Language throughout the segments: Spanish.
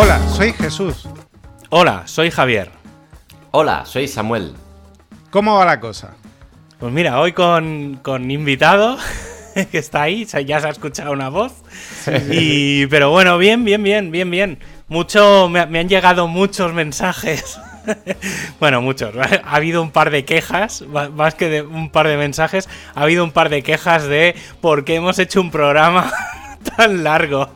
Hola, soy Jesús. Hola, soy Javier. Hola, soy Samuel. ¿Cómo va la cosa? Pues mira, hoy con, con invitado que está ahí, ya se ha escuchado una voz. Y, pero bueno, bien, bien, bien, bien, bien. Mucho, me, me han llegado muchos mensajes. bueno, muchos. Ha habido un par de quejas, más que de un par de mensajes. Ha habido un par de quejas de por qué hemos hecho un programa tan largo.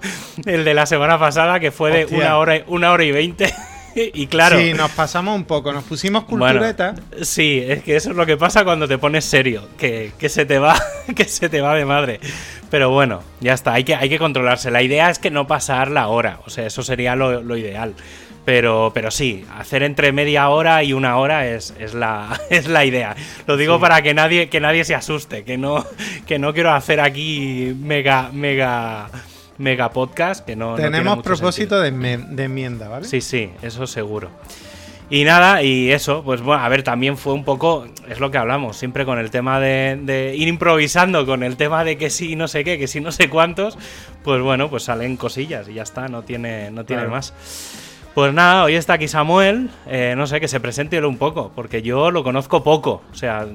El de la semana pasada, que fue de Hostia. una hora, una hora y veinte. y claro. Sí, nos pasamos un poco, nos pusimos cultureta. Bueno, sí, es que eso es lo que pasa cuando te pones serio, que, que se te va, que se te va de madre. Pero bueno, ya está, hay que, hay que controlarse. La idea es que no pasar la hora, o sea, eso sería lo, lo ideal. Pero, pero sí, hacer entre media hora y una hora es, es, la, es la idea. Lo digo Sí. para que nadie, que nadie se asuste, que no, que no quiero hacer aquí mega, mega, mega podcast, que no. Tenemos propósito de, de enmienda, ¿vale? Sí, sí, eso seguro. Y nada, y eso, pues bueno, a ver, también fue un poco, es lo que hablamos, siempre con el tema de, de ir improvisando, con el tema de que sí, no sé qué, que sí, no sé cuántos, pues bueno, pues salen cosillas y ya está, no tiene, no tiene Claro. más. Pues nada, hoy está aquí Samuel, eh, no sé, que se presente un poco, porque yo lo conozco poco, o sea...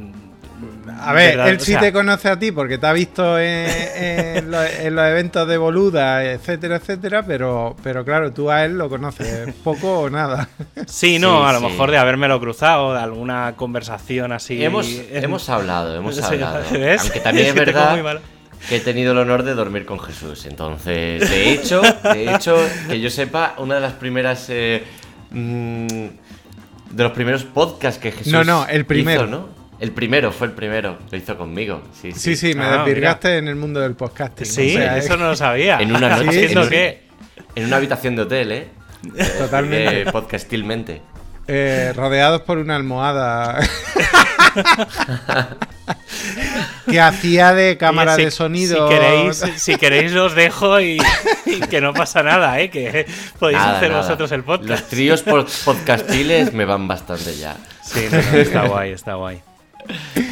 A ver, verdad, él o sí sea, te conoce a ti porque te ha visto en, en los, en los eventos de Boluda, etcétera, etcétera, pero, pero claro, tú a él lo conoces poco o nada. Sí, no, Sí, a lo sí. mejor de habérmelo cruzado, de alguna conversación así... hemos, en- hemos hablado, hemos hablado. ¿ves? Aunque también es que tengo muy verdad mal- que he tenido el honor de dormir con Jesús. Entonces, de hecho, de hecho, que yo sepa, una de las primeras. eh, mm, de los primeros podcasts que Jesús. No, no, el primero. hizo, ¿no? El primero, fue el primero. Lo hizo conmigo. Sí, sí. Sí, sí, me Ah, desvirgaste en el mundo del podcasting. Sí, o sea, eso es- no lo sabía. En una noche. ¿Haciendo en un- qué? En una habitación de hotel, ¿eh? Totalmente. Eh, podcastilmente. eh, rodeados por una almohada que hacía de cámara si- de sonido. Si queréis, si queréis os dejo y, y que no pasa nada, ¿eh? Que podéis Nada, hacer nada. vosotros el podcast. Los tríos pod- podcastiles me van bastante ya. Sí, no, no, está guay, está guay.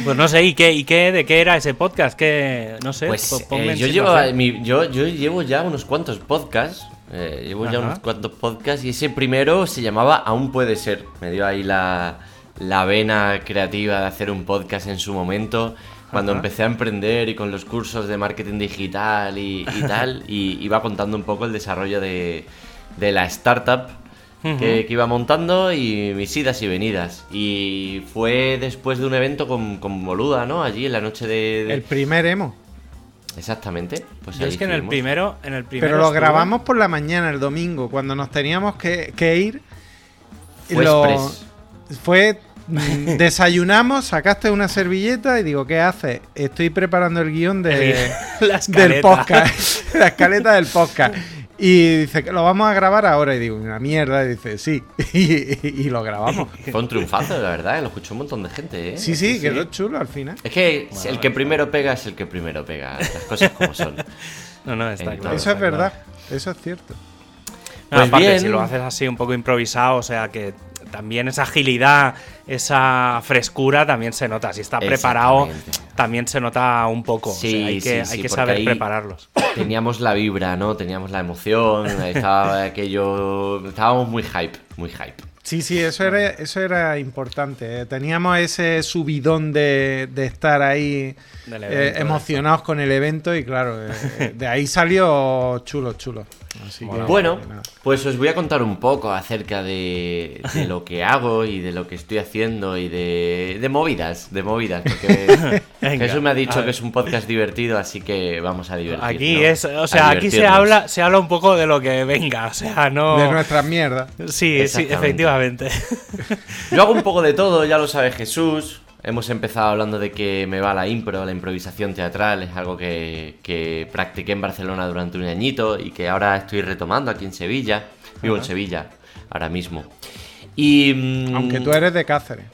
Pues no sé, ¿y qué, y qué, de qué era ese podcast? ¿Qué, no sé, Pues eh, yo, llevo, mi- yo, yo llevo ya unos cuantos podcasts. eh, llevo ya unos cuantos podcasts y ese primero se llamaba Aún puede ser. Me dio ahí la, la vena creativa de hacer un podcast en su momento. Cuando Ajá. empecé a emprender y con los cursos de marketing digital y, y tal, y iba contando un poco el desarrollo de, de la startup que, que iba montando y mis idas y venidas. Y fue después de un evento con, con Boluda, ¿no? Allí en la noche de... de- El primer emo. Exactamente. Pues Yo es que en el primero, en el primero Pero lo grabamos por la mañana, el domingo, cuando nos teníamos que, que ir. Fue Lo- express. Fue. Desayunamos, sacaste una servilleta y digo, ¿qué haces? Estoy preparando el guion de, La del podcast. la escaleta del podcast. Y dice que lo vamos a grabar ahora. Y digo, una mierda. Y dice, sí. Y, y lo grabamos. Fue un triunfazo, la verdad. Lo escuchó un montón de gente, ¿eh? Sí, sí, quedó chulo al final. Es que Bueno, el que primero pega es el que primero pega. Las cosas como son. No, no, está Entonces, claro. Eso es verdad. claro. Eso es cierto. No, Pues aparte, bien. si lo haces así un poco improvisado, o sea que también esa agilidad, esa frescura también se nota. Si está preparado, también se nota un poco. o Sí, sea, hay que, sí, hay sí, que saber prepararlos. Teníamos la vibra, ¿no? Teníamos la emoción. Estaba aquello. Estábamos muy hype, muy hype. Sí, sí, eso era, eso era importante. eh. Teníamos ese subidón de, de estar ahí eh, emocionados con el evento y claro, eh, de ahí salió chulo, chulo. Así que, Bueno, nada. pues os voy a contar un poco acerca de, de lo que hago y de lo que estoy haciendo y de, de movidas, de movidas. Porque Venga, Jesús me ha dicho que es un podcast divertido, así que vamos a divertirnos. Aquí es, o sea, aquí se habla, se habla un poco de lo que venga, o sea, no. de nuestras mierdas. Sí, sí, efectivamente. Yo hago un poco de todo, ya lo sabe Jesús. Hemos empezado hablando de que me va la impro, la improvisación teatral, es algo que, que practiqué en Barcelona durante un añito y que ahora estoy retomando aquí en Sevilla. Vivo en Sevilla ahora mismo. Y. mm, Aunque tú eres de Cáceres.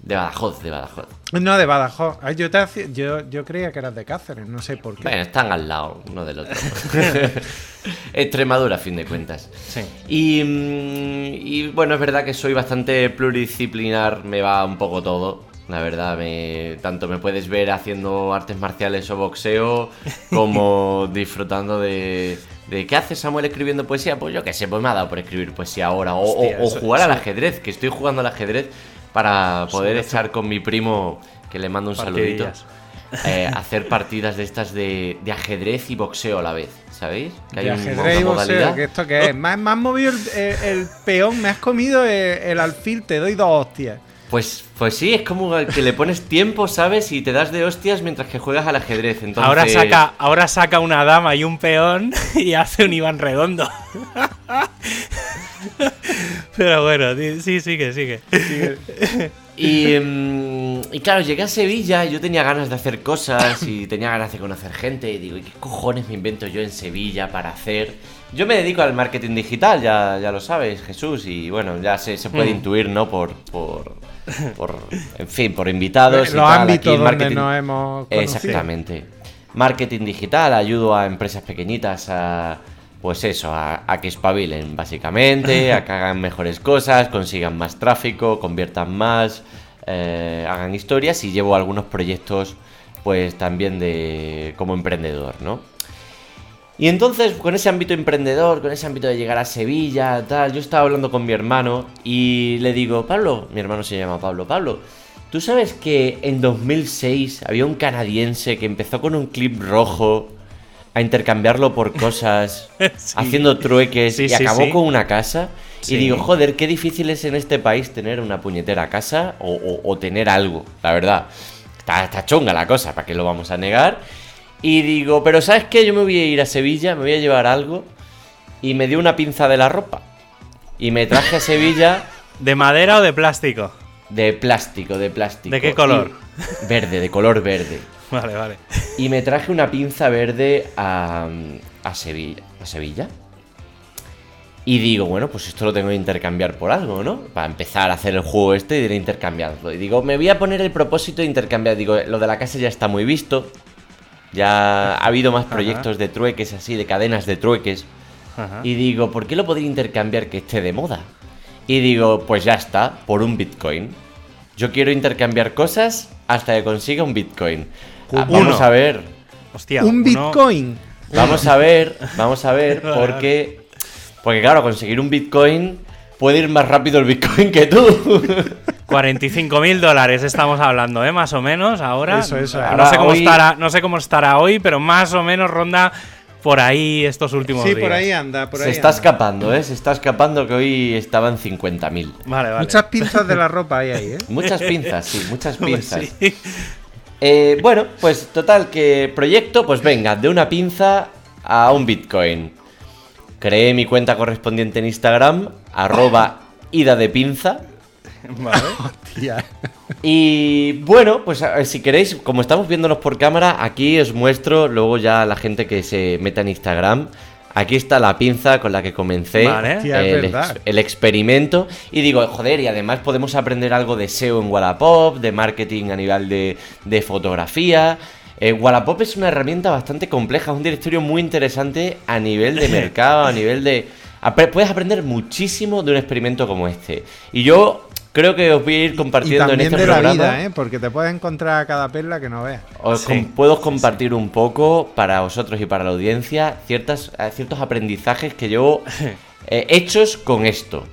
De Badajoz, de Badajoz. No, de Badajoz. Ay, yo, te hacía- yo, yo creía que eras de Cáceres, no sé por qué. Bueno, están al lado uno del otro. Extremadura, a fin de cuentas. Sí. Y, mm, y, bueno, es verdad que soy bastante pluridisciplinar, me va un poco todo. La verdad, me, tanto me puedes ver haciendo artes marciales o boxeo, como disfrutando de, de ¿qué hace Samuel escribiendo poesía? Pues yo qué sé, pues me ha dado por escribir poesía ahora. O, Hostia, o- o eso- jugar al ajedrez, que estoy jugando al ajedrez para poder echar con mi primo, que le mando un saludito, eh, hacer partidas de estas de, de ajedrez y boxeo a la vez, ¿sabéis? Que hay ajedrez y boxeo, modalidad. ¿que ¿esto qué es? Me has, me has movido el, el- el peón, me has comido el, el alfil, te doy dos hostias. Pues, pues sí, es como que le pones tiempo, ¿sabes? Y te das de hostias mientras que juegas al ajedrez. Entonces, Ahora saca, ahora saca una dama y un peón y hace un Iván redondo. Pero bueno, sí, sigue, sigue. Y, mm, y claro, llegué a Sevilla, yo tenía ganas de hacer cosas y tenía ganas de conocer gente. Y digo, ¿y qué cojones me invento yo en Sevilla para hacer? Yo me dedico al marketing digital, ya, ya lo sabes, Jesús. Y bueno, ya se, se puede Mm. intuir, ¿no? Por, por, por, en fin, por invitados. y Los tal, ámbitos aquí donde nos hemos conocido. Exactamente. Marketing digital, ayudo a empresas pequeñitas a, pues eso, a, a que espabilen, básicamente, a que hagan mejores cosas, consigan más tráfico, conviertan más, eh, hagan historias y llevo algunos proyectos, pues también de como emprendedor, ¿no? Y entonces, con ese ámbito emprendedor, con ese ámbito de llegar a Sevilla, tal, yo estaba hablando con mi hermano y le digo, Pablo, mi hermano se llama Pablo, Pablo, ¿tú sabes que en 2006 había un canadiense que empezó con un clip rojo a intercambiarlo por cosas, Sí. haciendo trueques Sí, y sí, acabó con una casa? Y digo, joder, qué difícil es en este país tener una puñetera casa o, o- o tener algo, la verdad. Está, está chunga la cosa, ¿para qué lo vamos a negar? Y digo, pero ¿sabes qué? Yo me voy a ir a Sevilla, me voy a llevar algo. Y me dio una pinza de la ropa. Y me traje a Sevilla ¿De madera o de plástico? de plástico, de plástico. ¿De qué color? Y- verde, de color verde. Vale, vale. Y me traje una pinza verde a, a Sevilla. ¿A Sevilla? Y digo, bueno, pues esto lo tengo que intercambiar por algo, ¿no? Para empezar a hacer el juego este y de intercambiarlo. Y digo, me voy a poner el propósito de intercambiar. Digo, lo de la casa ya está muy visto. Ya ha habido más proyectos de trueques así, de cadenas de trueques. Ajá. Y digo, ¿por qué lo podría intercambiar que esté de moda? Y digo, pues ya está, por un Bitcoin. Yo quiero intercambiar cosas hasta que consiga un Bitcoin. Ah, Uno. vamos a ver. Hostia, Un uno- bitcoin. Vamos a ver, vamos a ver, porque. Porque claro, conseguir un Bitcoin puede ir más rápido el Bitcoin que tú. 45 mil dólares estamos hablando, ¿eh? Más o menos ahora. Eso, eso. No, Ahora, sé cómo hoy- estará, no sé cómo estará hoy, pero más o menos ronda por ahí estos últimos Sí, días. por ahí anda, por Se ahí está anda. escapando, ¿eh? Se está escapando que hoy estaban 50.000. Vale, vale. Muchas pinzas de la ropa hay ahí, ¿eh? Muchas pinzas, sí, muchas Pues pinzas. sí. Eh, bueno, pues total, que proyecto, pues venga, de una pinza a un Bitcoin. Creé mi cuenta correspondiente en Instagram, arroba ida de pinza. Vale. Tía. Y bueno, pues si queréis, como estamos viéndonos por cámara, aquí os muestro luego ya a la gente que se meta en Instagram. Aquí está la pinza con la que comencé Vale. Hostia, es el, ex- el experimento. Y digo, joder, y además podemos aprender algo de SEO en Wallapop, de marketing a nivel de, de fotografía. Eh, Wallapop es una herramienta bastante compleja, es un directorio muy interesante a nivel de mercado, a nivel de... Puedes aprender muchísimo de un experimento como este. Y yo creo que os voy a ir Y compartiendo en este de la programa. vida, ¿eh? Porque te puedes encontrar a cada perla que no veas. Os Sí, com- puedo compartir un poco para vosotros y para la audiencia ciertas, eh, ciertos aprendizajes que llevo eh, hechos con esto.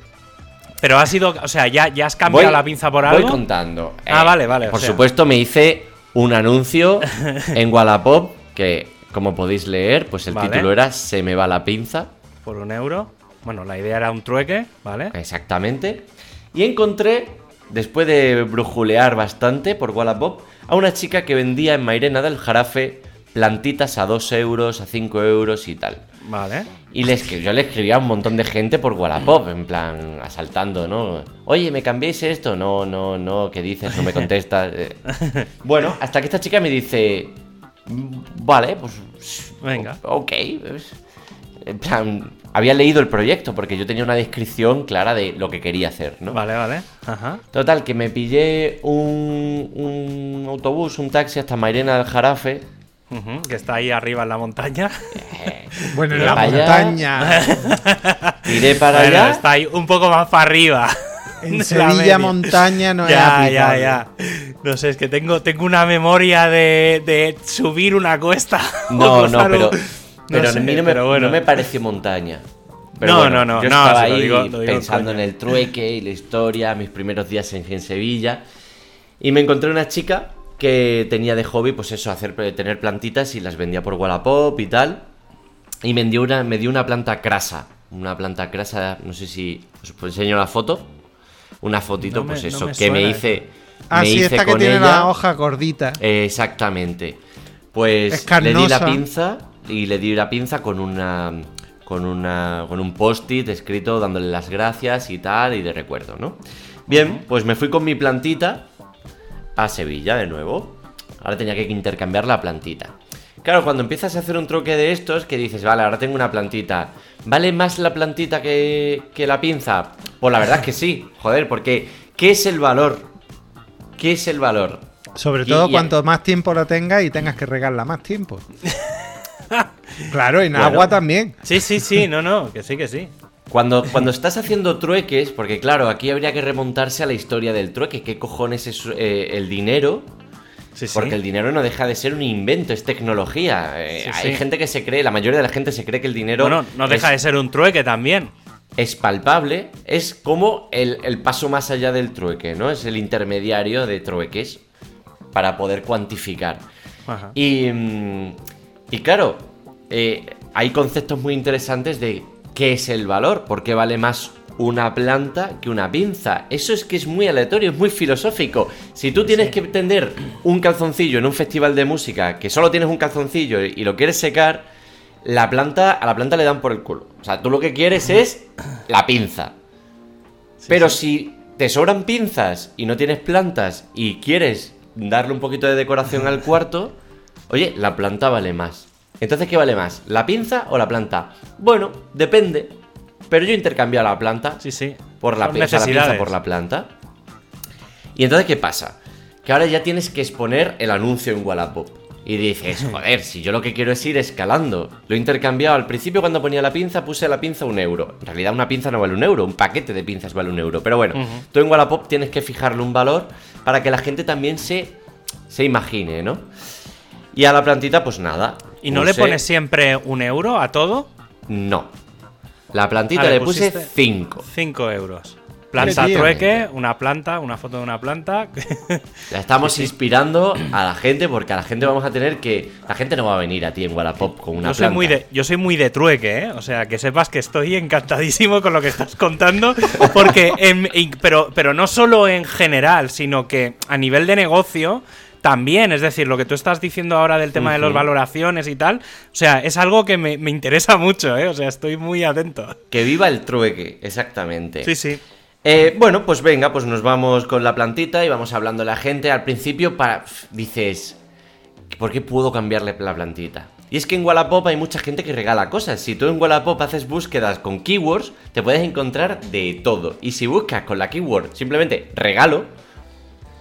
Pero ha sido, o sea, ya, ya has cambiado la pinza por algo. Voy contando. Eh, Ah, vale, vale, o Por sea. supuesto, me hice un anuncio en Wallapop que, como podéis leer, pues el Vale. título era Se me va la pinza. Por un euro. Bueno, la idea era un trueque, ¿vale? Exactamente. Y encontré, después de brujulear bastante por Wallapop, a una chica que vendía en Mairena del Jarafe plantitas a 2 euros, a 5 euros y tal. Vale. Y le escri- yo le escribía a un montón de gente por Wallapop, en plan, asaltando, ¿no? Oye, ¿me cambiéis esto? No, no, no, ¿qué dices? No me contestas. Eh, Bueno, hasta que esta chica me dice, "Mm, vale, pues... Venga. Ok. pues". En plan, había leído el proyecto porque yo tenía una descripción clara de lo que quería hacer, ¿no? Vale, vale. Ajá. Total, que me pillé un, un autobús, un taxi hasta Mairena del Jarafe. Que está ahí arriba en la montaña. Bueno, en la montaña. Tiré para Bueno, allá. está ahí un poco más para arriba. En Sevilla montaña no es ya, ya, ya. No sé, es que tengo, tengo una memoria de, de subir una cuesta. No, no, pero Pero sé, a mí no me, pero bueno. no me pareció montaña. No, no, no, Yo no, estaba ahí digo- digo pensando en el trueque y la historia, mis primeros días en, en Sevilla. Y me encontré una chica que tenía de hobby, pues eso, hacer, tener plantitas y las vendía por Wallapop y tal. Y me dio una, me dio una planta crasa. Una planta crasa, no sé si os enseño la foto. Una fotito, No me- pues no eso, me que me hice. Ah, me sí, hice esta que con tiene ella. la hoja gordita. Eh, Exactamente. Pues Es le di la pinza y le di la pinza con una con una con un post-it escrito dándole las gracias y tal y de recuerdo, ¿no? Bien, pues me fui con mi plantita a Sevilla de nuevo. Ahora tenía que intercambiar la plantita. Claro, cuando empiezas a hacer un troque de estos, que dices, vale, ahora tengo una plantita. ¿Vale más la plantita que, que la pinza? Pues la verdad es que sí, joder, porque ¿qué es el valor? ¿Qué es el valor? Sobre todo y- cuanto más tiempo lo tengas y tengas que regarla más tiempo. claro, en Bueno. agua también. Sí, sí, sí, no, no, que sí, que sí. Cuando, cuando estás haciendo trueques, porque claro, aquí habría que remontarse a la historia del trueque. ¿Qué cojones es eh, el dinero? Sí, sí. Porque el dinero no deja de ser un invento, es tecnología. Eh, Sí, hay sí. gente que se cree, la mayoría de la gente se cree que el dinero Bueno, no deja es, de ser un trueque también. es palpable, es como el, el paso más allá del trueque, ¿no? Es el intermediario de trueques para poder cuantificar. Ajá. Y, mm, y claro, eh, hay conceptos muy interesantes de qué es el valor, por qué vale más una planta que una pinza. Eso es que es muy aleatorio, es muy filosófico. Si tú tienes que tender un calzoncillo en un festival de música, que solo tienes un calzoncillo y lo quieres secar, la planta, a la planta le dan por el culo. O sea, tú lo que quieres es la pinza. Pero si te sobran pinzas y no tienes plantas y quieres darle un poquito de decoración al cuarto, oye, la planta vale más. Entonces, ¿qué vale más? ¿La pinza o la planta? Bueno, depende. Pero yo intercambio la planta Sí, sí. por la, Son pi- o sea, la pinza por la planta. Y entonces, ¿qué pasa? Que ahora ya tienes que exponer el anuncio en Wallapop. Y dices, joder, si yo lo que quiero es ir escalando. Lo he intercambiado. Al principio, cuando ponía la pinza, puse la pinza un euro. En realidad, una pinza no vale un euro. Un paquete de pinzas vale un euro. Pero bueno, tú en Wallapop tienes que fijarle un valor para que la gente también se, se imagine, ¿no? Y a la plantita, pues nada. ¿Y no le pones siempre un euro a todo? No. La plantita Ah, le le puse pusiste 5. 5 euros. Planta trueque, una planta, una foto de una planta. La estamos inspirando a la gente porque a la gente vamos a tener que. La gente no va a venir a ti en Wallapop con una yo, soy planta. muy de, yo soy muy de trueque, ¿eh? O sea, que sepas que estoy encantadísimo con lo que estás contando. Porque, en- pero, pero no solo en general, sino que a nivel de negocio también. Es decir, lo que tú estás diciendo ahora del tema de las valoraciones y tal. O sea, es algo que me, me interesa mucho, ¿eh? O sea, estoy muy atento. Que viva el trueque, exactamente. Sí, sí. Eh, bueno, pues venga, pues nos vamos con la plantita y vamos hablando a la gente. Al principio para, dices, ¿por qué puedo cambiarle la plantita? Y es que en Wallapop hay mucha gente que regala cosas. Si tú en Wallapop haces búsquedas con keywords, te puedes encontrar de todo. Y si buscas con la keyword simplemente regalo,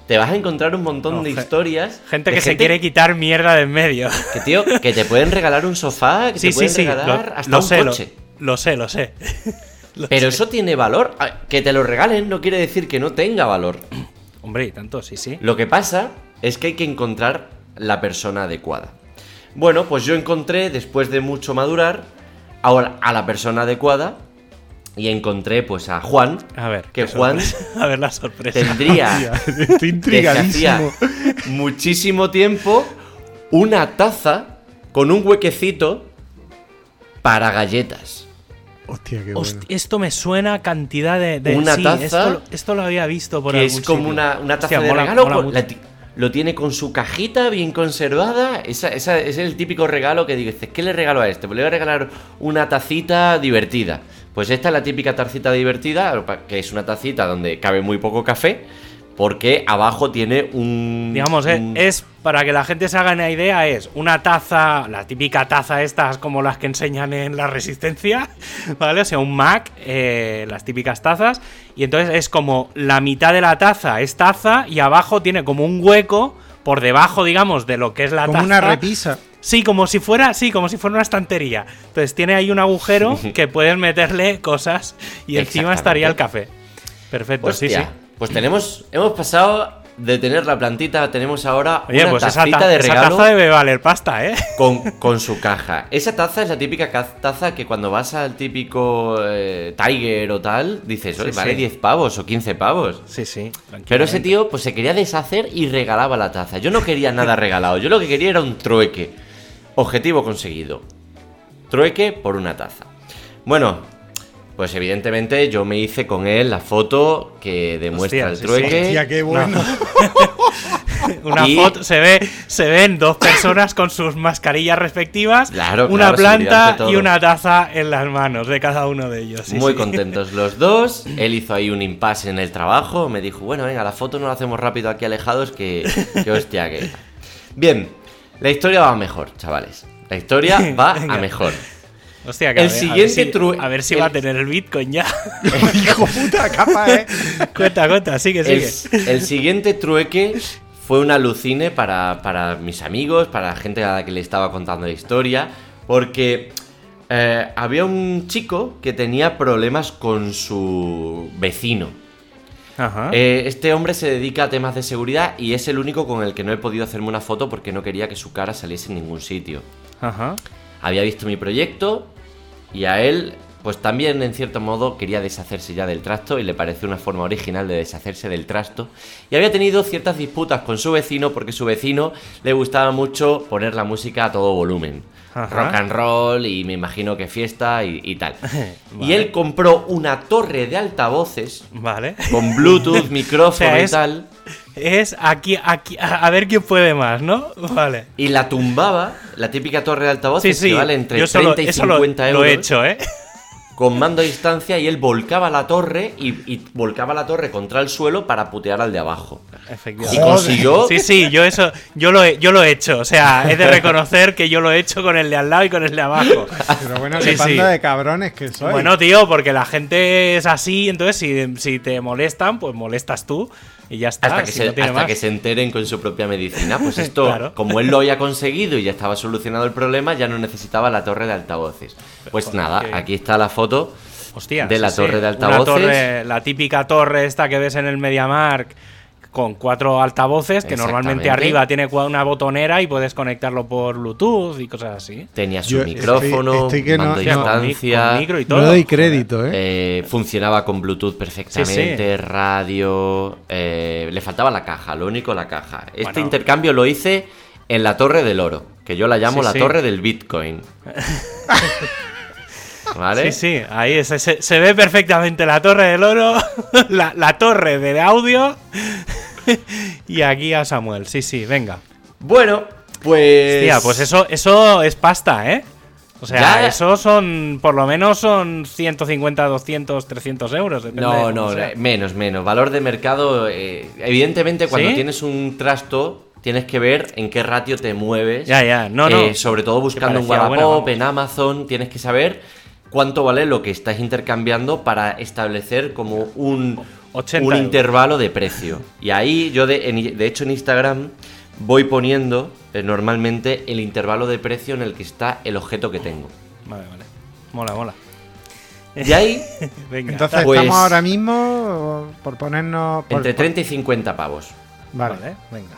te vas a encontrar un montón No, de historias. Gente de que se quiere quitar mierda de en medio. Que tío, que te pueden regalar un sofá, que Sí, te pueden sí. regalar Lo, hasta lo un sé, coche. lo sé, lo sé. Lo Pero sé. eso tiene valor. Que te lo regalen no quiere decir que no tenga valor. Hombre, y tanto, sí, sí. Lo que pasa es que hay que encontrar la persona adecuada. Bueno, pues yo encontré, después de mucho madurar, ahora a la persona adecuada y encontré pues a Juan, A ver. que Juan sorpresa. A ver la sorpresa. tendría Estoy desde intrigadísimo. hacía muchísimo tiempo una taza con un huequecito para galletas. Hostia, qué bueno. esto me suena a cantidad de. de- Una sí, taza Esto, lo- esto lo había visto por que algún es como sitio. una, una taza Hostia, de mola- regalo. mola con- mucho. la ti- lo tiene con su cajita bien conservada. Esa, esa- ese es el típico regalo que dices, ¿qué le regalo a este? Pues le voy a regalar una tacita divertida. Pues esta es la típica tacita divertida, que es una tacita donde cabe muy poco café, porque abajo tiene un... Digamos, eh, un- es para que la gente se haga una idea, es una taza, la típica taza estas como las que enseñan en la resistencia, ¿vale? O sea, un Mac, eh, las típicas tazas, y entonces es como la mitad de la taza es taza y abajo tiene como un hueco por debajo, digamos, de lo que es la Como taza. una repisa. Sí, como si fuera, sí, como si fuera una estantería. Entonces tiene ahí un agujero que puedes meterle cosas y encima estaría el café. Perfecto, sí, sí. Pues tenemos, hemos pasado de tener la plantita, tenemos ahora Oye, una pues esa, tacita ta- de esa regalo taza debe valer pasta, ¿eh? con, con su caja. Esa taza es la típica ca- taza que cuando vas al típico eh, Tiger o tal, dices, oye, Sí, vale sí. 10 pavos o 15 pavos. Sí, sí. Pero ese tío pues se quería deshacer y regalaba la taza. Yo no quería nada regalado, yo lo que quería era un trueque. Objetivo conseguido. Trueque por una taza. Bueno, pues evidentemente yo me hice con él la foto que demuestra Hostia, el sí, sí. trueque. Hostia, qué bueno. Una Y- foto, se ve, se ven dos personas con sus mascarillas respectivas, Claro, una claro, planta y una taza en las manos de cada uno de ellos. sí, Muy sí. contentos los dos. Él hizo ahí un impasse en el trabajo. Me dijo, bueno, venga, la foto no la hacemos rápido aquí alejados, que, que hostia que. Bien, la historia va mejor, chavales. La historia va a mejor. Hostia, que El a ver- a ver siguiente si- tru- A ver si el- va a tener el Bitcoin ya. Hijo puta, capa, eh. cuenta, cuenta, sigue, El, sigue. el siguiente trueque fue un alucine para, para mis amigos, para la gente a la que le estaba contando la historia, porque eh, había un chico que tenía problemas con su vecino. Ajá. Eh, este hombre se dedica a temas de seguridad y es el único con el que no he podido hacerme una foto porque no quería que su cara saliese en ningún sitio. Ajá. Había visto mi proyecto y a él, pues también en cierto modo quería deshacerse ya del trasto y le pareció una forma original de deshacerse del trasto. Y había tenido ciertas disputas con su vecino porque su vecino le gustaba mucho poner la música a todo volumen. Ajá. Rock and roll y me imagino que fiesta y, y tal. Y él compró una torre de altavoces Vale. con Bluetooth, micrófono O sea, y es- tal. Es aquí, aquí, a ver quién puede más, ¿no? Vale. Y la tumbaba, la típica torre de altavoces sí. que vale entre yo solo- 30 y eso lo- 50 lo, euros. he hecho, ¿eh? Con mando a distancia y él volcaba la torre y, y volcaba la torre contra el suelo para putear al de abajo. Y Efectivamente. consiguió. Sí, sí, yo eso, yo lo he, yo lo he hecho. O sea, he de reconocer que yo lo he hecho con el de al lado y con el de abajo. Pero bueno, Sí, qué panda sí. de cabrones que soy. Bueno, tío, porque la gente es así, entonces si, si te molestan, pues molestas tú y ya está. Hasta, que, si se, no hasta que se enteren con su propia medicina. Pues esto, Claro. como él lo había conseguido y ya estaba solucionado el problema, ya no necesitaba la torre de altavoces. Pues Joder, nada, aquí está la foto Hostia, de la sí. torre de Una altavoces. torre- la típica torre esta que ves en el MediaMark con cuatro altavoces que normalmente arriba tiene una botonera y puedes conectarlo por Bluetooth y cosas así. Tenía su Yo micrófono, estoy- estoy que no- mando no- distancia. con micro y no todo. doy crédito, ¿eh? Eh, funcionaba con Bluetooth perfectamente, radio. eh, le faltaba la caja, lo único la caja. Este Bueno. intercambio lo hice en la Torre del Oro, que yo la llamo Sí, la sí. Torre del Bitcoin. ¿Vale? Sí, sí, ahí se, se- se ve perfectamente la torre del oro, la, la torre del audio y aquí a Samuel. Sí, sí, venga. Bueno, pues. Hostia, pues eso, eso es pasta, ¿eh? O sea, Ya. eso son, por lo menos son 150, 200, 300 euros. depende de No, cómo no, sea. menos, menos. Valor de mercado. eh, evidentemente, cuando ¿Sí? tienes un trasto, tienes que ver en qué ratio te mueves. Ya, ya, no, no. Eh, sobre todo buscando en buena, Wallapop, en Amazon, tienes que saber cuánto vale lo que estás intercambiando para establecer como un, 80 un euros. intervalo de precio. Y ahí yo, de, en- de hecho, en Instagram voy poniendo eh, normalmente el intervalo de precio en el que está el objeto que tengo. Vale, vale. Mola, mola. De ahí, Venga. Entonces Pues- estamos ahora mismo por ponernos. por- entre por- 30 y 50 pavos. Vale. Vale, venga.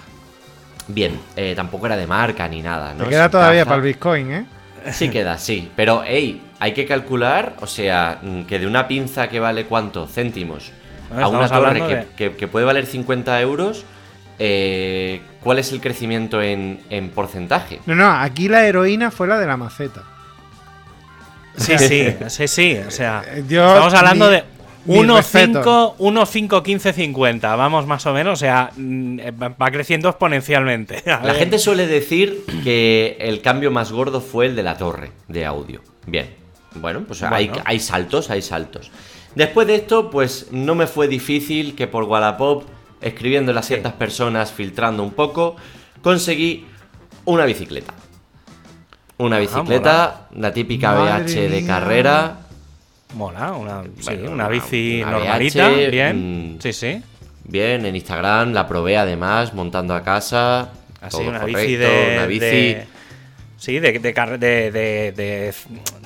Bien, eh, tampoco era de marca ni nada, ¿no? Te queda Sin todavía caja. para el Bitcoin, ¿eh? Sí queda, sí. Pero, hey, hay que calcular, o sea, mm, que de una pinza que vale cuánto, céntimos, Bueno, a una torre que, de- que- que puede valer 50 euros, eh, ¿cuál es el crecimiento en, en porcentaje? No, no, aquí la heroína fue la de la maceta. Sí, sí, sí, sí. O sea, Eh, yo- estamos hablando mi- de mi 1, respeto. 5, 1, 5, 15, 50. Vamos más o menos. O sea, mm, eh, va creciendo exponencialmente. La gente suele decir que el cambio más gordo fue el de la torre de audio. Bien, bueno, pues hay saltos, hay saltos. Después de esto, pues no me fue difícil que por Wallapop, escribiéndole a ciertas personas, filtrando un poco, conseguí una bicicleta. Una bicicleta, la típica Madre BH de carrera. Mola, una, sí, Bueno, una bici una normalita. BH, bien. mm, Sí, sí. Bien, en Instagram la probé además, montando a casa. Así, todo una correcto, bici de. una bici. de- Sí, de, de, de- de- de-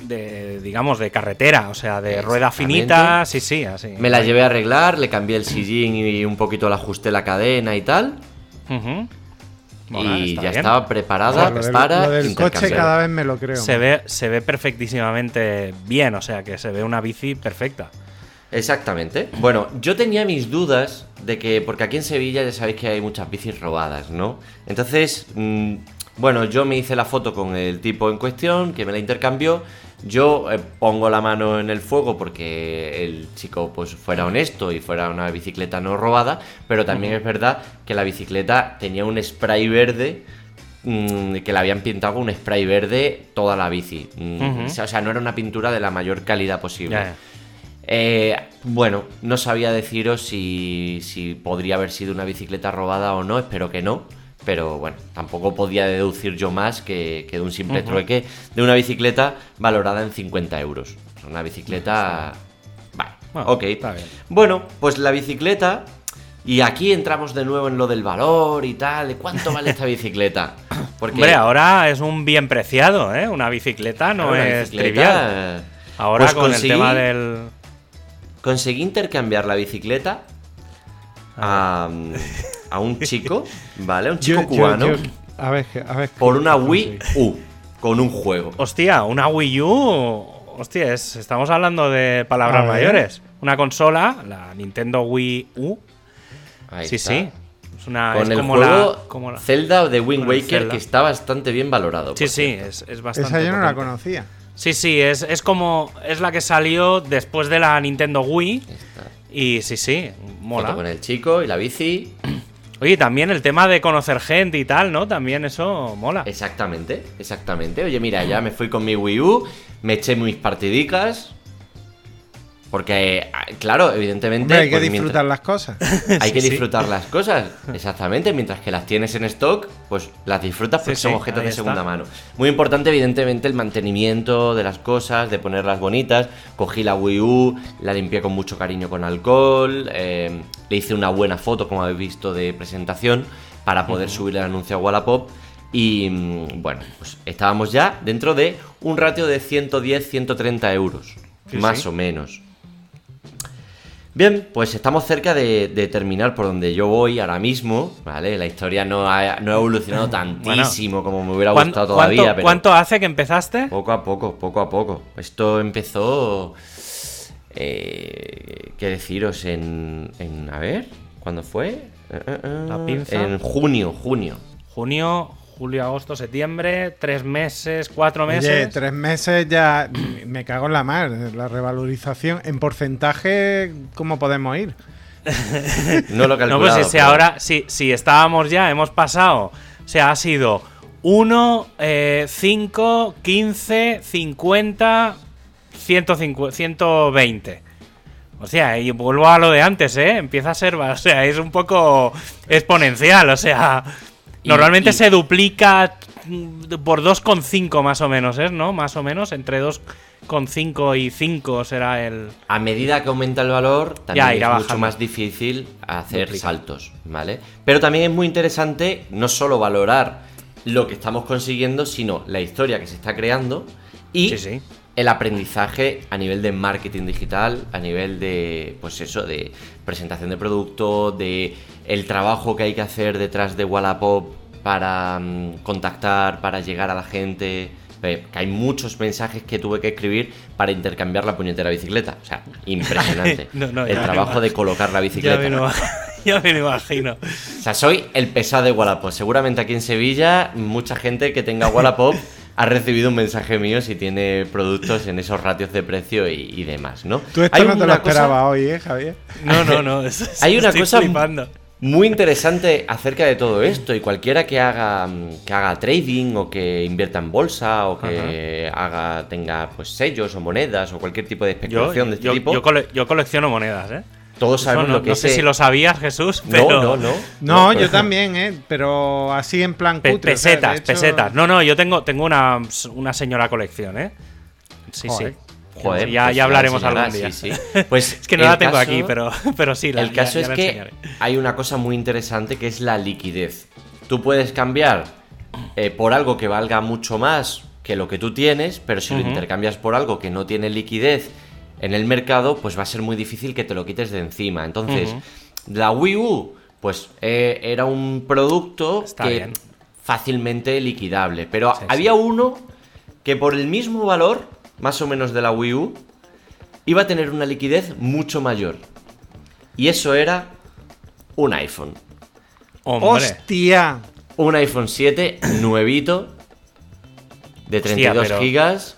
de, digamos, de carretera, o sea, de rueda finita, sí, sí, así. Me la llevé a arreglar, le cambié el sillín y un poquito le ajusté la cadena y tal. Mola, y está ya bien. estaba preparada lo del, para lo del coche cada vez me lo creo. Se ve, se ve perfectísimamente bien, o sea, que se ve una bici perfecta. Exactamente. Bueno, yo tenía mis dudas de que, porque aquí en Sevilla ya sabéis que hay muchas bicis robadas, ¿no? Entonces, mm, bueno, yo me hice la foto con el tipo en cuestión, que me la intercambió. Yo eh, pongo la mano en el fuego porque el chico pues fuera honesto y fuera una bicicleta no robada, pero también es verdad que la bicicleta tenía un spray verde mm, que la habían pintado con un spray verde toda la bici. Mm. O sea, no era una pintura de la mayor calidad posible. Eh, bueno, no sabía deciros si, si podría haber sido una bicicleta robada o no, espero que no. Pero bueno, tampoco podía deducir yo más que, que de un simple trueque de una bicicleta valorada en 50 euros. Una bicicleta... Vale, Bueno, ok. está bien. Bueno, pues la bicicleta... Y aquí entramos de nuevo en lo del valor y tal. ¿De cuánto vale esta bicicleta? Porque Hombre, ahora es un bien preciado, ¿eh? Una bicicleta no una es bicicleta, trivial. Ahora pues con conseguí- el tema del... Conseguí intercambiar la bicicleta a, a un chico, ¿vale? Un chico Yo- cubano yo- a ver, a ver. por una. Wii U con un juego. Hostia, una Wii U. Hostia, es- estamos hablando de palabras mayores. Una consola, la Nintendo Wii U. Ahí sí, está. sí. Es, una, Con es el como, juego la, como la- Zelda de Wind Waker Zelda. que está bastante bien valorado. Sí, sí, es, es bastante. Esa yo no la conocía. Sí, sí, es, es como. Es la que salió después de la Nintendo Wii. Ahí está. Y sí, sí, mola. Foto con el chico y la bici. Oye, también el tema de conocer gente y tal, ¿no? También eso mola. Exactamente, exactamente. Oye, mira, ya me fui con mi Wii U, me eché mis partidicas. Porque, ah, claro, evidentemente. Hombre, hay que pues, mientras- disfrutar las cosas. Hay que sí. disfrutar las cosas, exactamente. Mientras que las tienes en stock, pues las disfrutas porque Sí, son sí, objetos de está. segunda mano. Muy importante, evidentemente, el mantenimiento de las cosas, de ponerlas bonitas. Cogí la Wii U, la limpié con mucho cariño con alcohol, eh, le hice una buena foto, como habéis visto, de presentación para poder subir el anuncio a Wallapop. Y mm, bueno, pues estábamos ya dentro de un ratio de 110-130 euros, Sí, más sí. o menos. Bien, pues estamos cerca de, de terminar por donde yo voy ahora mismo, ¿vale? La historia no ha, no ha evolucionado tantísimo como me hubiera ¿Cuán- gustado todavía, ¿Cuánto, pero cuánto hace que empezaste? poco a poco, poco a poco. Esto empezó, eh, ¿qué deciros? En, en, a ver, ¿cuándo fue? Eh, eh, La pinza. En junio, junio. Junio, julio, agosto, septiembre, tres meses, cuatro meses. Oye, tres meses ya me cago en la mar. La revalorización en porcentaje, ¿cómo podemos ir? No lo he No, calculado. pues si, si pero- ahora, si, si estábamos ya, hemos pasado, o sea, ha sido 1, 5, 15, 50, 150, 120. O sea, y vuelvo a lo de antes, ¿eh? Empieza a ser, o sea, es un poco exponencial, o sea, Y- normalmente y- se duplica mm, por 2,5 más o menos, ¿es? ¿No? Más o menos, entre 2,5 y 5 será el... A medida que aumenta el valor, también Ya, es mucho más difícil hacer Duplica. saltos, ¿vale? Pero también es muy interesante no solo valorar lo que estamos consiguiendo, sino la historia que se está creando y Sí, sí. el aprendizaje a nivel de marketing digital, a nivel de, pues eso, de presentación de producto, de el trabajo que hay que hacer detrás de Wallapop para mm, contactar, para llegar a la gente. Que hay muchos mensajes que tuve que escribir para intercambiar la puñetera bicicleta. O sea, impresionante. No, no, el ya me trabajo de colocar la Ya bicicleta. me, lo, ya me lo imagino. O sea, soy el pesado de Wallapop. Seguramente aquí en Sevilla, mucha gente que tenga Wallapop ha recibido un mensaje mío si tiene productos en esos ratios de precio y, y demás, ¿no? Tú esto Hay no te lo una cosa esperabas hoy, ¿eh, Javier? No, no, no. es- es- Hay una cosa flipando. muy interesante acerca de todo esto y cualquiera que haga que haga trading o que invierta en bolsa o que haga tenga pues sellos o monedas o cualquier tipo de Yo, especulación de este yo- tipo, yo cole- yo colecciono monedas, ¿eh? Todos sabemos no, lo que no es sé si lo sabías, Jesús, No, pero... no, no. No, yo también, ¿eh? Pero así en plan Pe- cutre. o sea, de pesetas, hecho- pesetas. No, no, yo tengo, tengo una, una señora colección, ¿eh? Sí, Joder. sí. Joder, ya, pues ya hablaremos la algún día. sí, sí. Pues es que no la tengo caso- aquí, pero, pero sí. La, El caso ya- ya es la que enseñaré. hay una cosa muy interesante que es la liquidez. Tú puedes cambiar eh, por algo que valga mucho más que lo que tú tienes, pero si lo intercambias por algo que no tiene liquidez en el mercado, pues va a ser muy difícil que te lo quites de encima. Entonces, la Wii U, pues eh, era un producto Está que bien. fácilmente liquidable, pero Sí, había uno que por el mismo valor, más o menos de la Wii U, iba a tener una liquidez mucho mayor. Y eso era un iPhone. Hombre. ¡Hostia! Un iPhone 7 nuevito de Hostia, 32 pero- gigas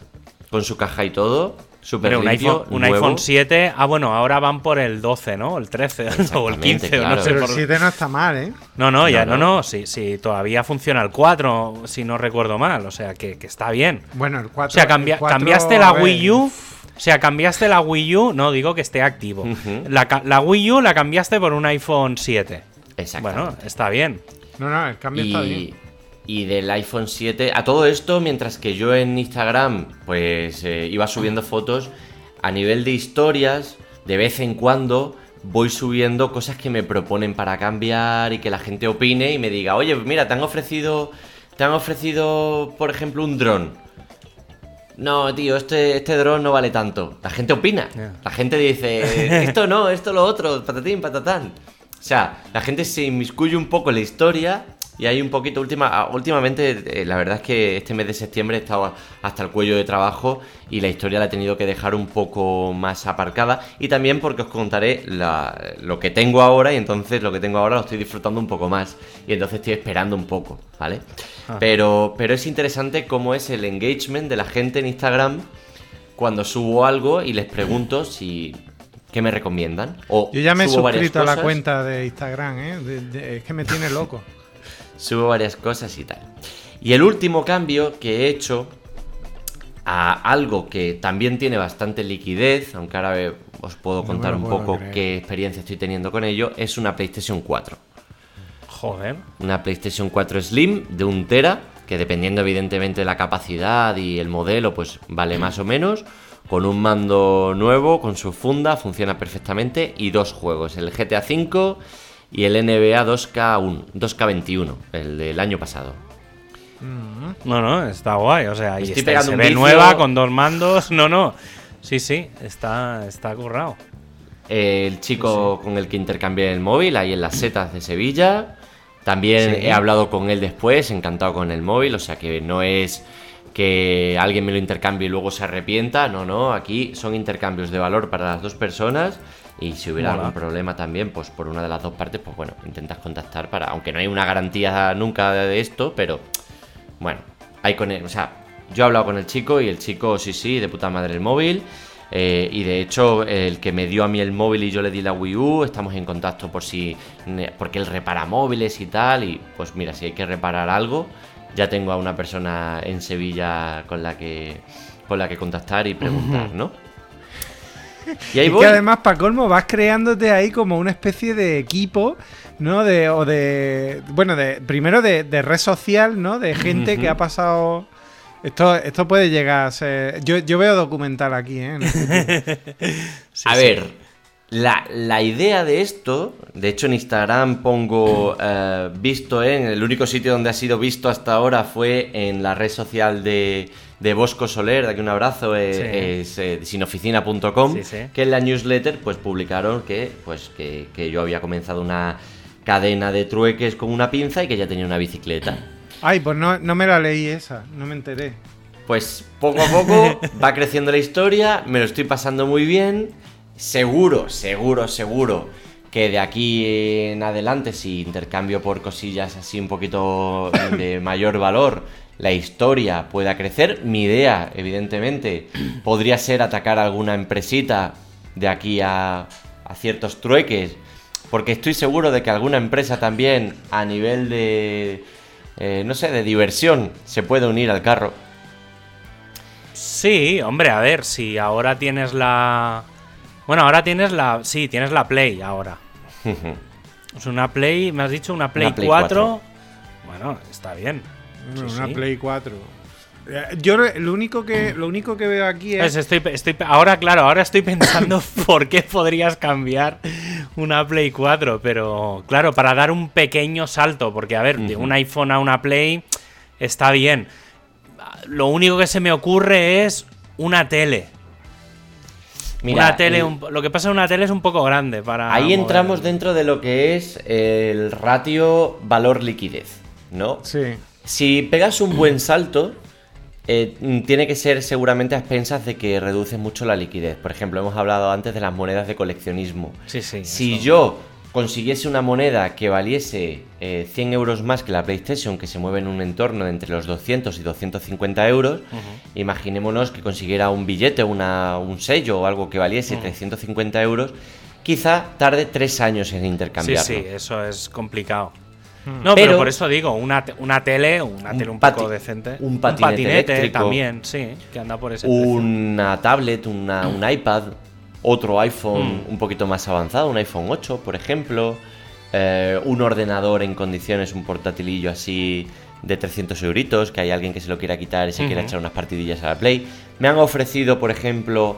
con su caja y todo, súper Pero un limpio, iPhone, un nuevo. iPhone 7. Ah, bueno, ahora van por el 12, ¿no? El 13 o el Exactamente, 15. o claro. No sé Pero por- el 7 no está mal, ¿eh? No, no, ya No, no, no. Sí, sí, todavía funciona el 4, si no recuerdo mal. O sea, que, que está bien. Bueno, el 4. O sea, cambia- cambiaste la Wii U. O sea, cambiaste la Wii U, no digo que esté activo. Ujú. la, ca- la Wii U la cambiaste por un iPhone 7. Exactamente. Bueno, está bien. No, no, el cambio está bien. Y, del iPhone 7, a todo esto, mientras que yo en Instagram, pues eh, iba subiendo fotos, a nivel de historias, de vez en cuando voy subiendo cosas que me proponen para cambiar y que la gente opine y me diga, oye, mira, te han ofrecido, te han ofrecido, por ejemplo, un dron. No, tío, este, este dron no vale tanto. La gente opina. La gente dice, esto no, esto lo otro, patatín, patatán. O sea, la gente se inmiscuye un poco en la historia y hay un poquito última, ah, últimamente, eh, la verdad es que este mes de septiembre he estado hasta el cuello de trabajo y la historia la he tenido que dejar un poco más aparcada y también porque os contaré la- lo que tengo ahora y entonces lo que tengo ahora lo estoy disfrutando un poco más y entonces estoy esperando un poco, ¿vale? Ajá. Pero, pero es interesante cómo es el engagement de la gente en Instagram cuando subo algo y les pregunto si qué me recomiendan. O Yo ya me he suscrito a la cuenta de Instagram, ¿eh? De- de- es que me tiene loco. Subo varias cosas y tal. Y el último cambio que he hecho a algo que también tiene bastante liquidez, aunque ahora os puedo contar un poco creer. qué experiencia estoy teniendo con ello, es una PlayStation 4. Joder. Una PlayStation 4 Slim de un tera, que dependiendo evidentemente de la capacidad y el modelo, pues vale más o menos. Con un mando nuevo, con su funda, funciona perfectamente. Y dos juegos, el GTA V y el NBA 2K1, 2K21, el del año pasado. No, no, está guay. O sea, y está, se ve nueva con dos mandos. No, no. Sí, sí, está, está currado. El chico con el que intercambié el móvil, ahí en las setas de Sevilla. También Sí. he hablado con él después, encantado con el móvil, o sea que no es que alguien me lo intercambie y luego se arrepienta, no, no, aquí son intercambios de valor para las dos personas y si hubiera Mola. algún problema también, pues por una de las dos partes, pues bueno, intentas contactar para, aunque no hay una garantía nunca de esto, pero bueno, hay con él, o sea, yo he hablado con el chico y el chico, sí, sí, de puta madre el móvil. eh, y de hecho, el que me dio a mí el móvil y yo le di la Wii U, estamos en contacto por si. porque él repara móviles y tal. Y pues mira, si hay que reparar algo, ya tengo a una persona en Sevilla con la que. con la que contactar y preguntar, ¿no? Y ahí Y voy. que además, para colmo, vas creándote ahí como una especie de equipo, ¿no? De, o de. Bueno, de primero de, de red social, ¿no? De gente que ha pasado. Esto, esto puede llegar a ser. Yo, yo veo documental aquí, ¿eh? Este. Sí, a sí. ver, la, la idea de esto, de hecho en Instagram pongo eh, visto en, el único sitio donde ha sido visto hasta ahora fue en la red social de, de Bosco Soler, de aquí un abrazo, eh, Sí. es eh, sinoficina.com, Sí, sí. que en la newsletter pues publicaron que, pues, que, que yo había comenzado una cadena de trueques con una pinza y que ya tenía una bicicleta. Ay, pues no, no me la leí esa, no me enteré. Pues poco a poco va creciendo la historia, me lo estoy pasando muy bien. Seguro, seguro, seguro que de aquí en adelante, si intercambio por cosillas así un poquito de mayor valor, la historia pueda crecer. Mi idea, evidentemente, podría ser atacar alguna empresita de aquí a, a ciertos trueques, porque estoy seguro de que alguna empresa también a nivel de, eh, no sé, de diversión se puede unir al carro. Sí, hombre, a ver, si ahora tienes la. Bueno, ahora tienes la. Sí, tienes la Play ahora. Es una Play, me has dicho una Play, Una Play 4. Bueno, está bien. Bueno, Sí, una sí. Play 4. Eh, Yo lo único que, lo único que veo aquí Pues es. estoy, estoy, ahora, claro, ahora estoy pensando por qué podrías cambiar una Play 4, pero claro, para dar un pequeño salto, porque a ver, de un iPhone a una Play está bien. Lo único que se me ocurre es una tele. Mira, una tele, un- lo que pasa en una tele es un poco grande para. Ahí mover. entramos dentro de lo que es el ratio valor-liquidez, ¿no? Sí. Si pegas un buen salto, eh, tiene que ser seguramente a expensas de que reduces mucho la liquidez. Por ejemplo, hemos hablado antes de las monedas de coleccionismo. Sí, sí. Si eso. yo consiguiese una moneda que valiese eh, 100 euros más que la PlayStation, que se mueve en un entorno de entre los 200 y 250 euros, imaginémonos que consiguiera un billete, una, un sello o algo que valiese 350 euros, quizá tarde tres años en Sí, intercambiarlo. sí, eso es complicado. No, pero, Pero- por eso digo, una, una tele, una Un tele un poco decente. un patinete eléctrico. también, sí, que anda por ese precio. una tablet, una- un iPad, otro iPhone Mm. un poquito más avanzado, un iPhone 8, por ejemplo, eh, un ordenador en condiciones, un portátilillo así de 300 euritos, que hay alguien que se lo quiera quitar y se quiera echar unas partidillas a la Play. Me han ofrecido, por ejemplo,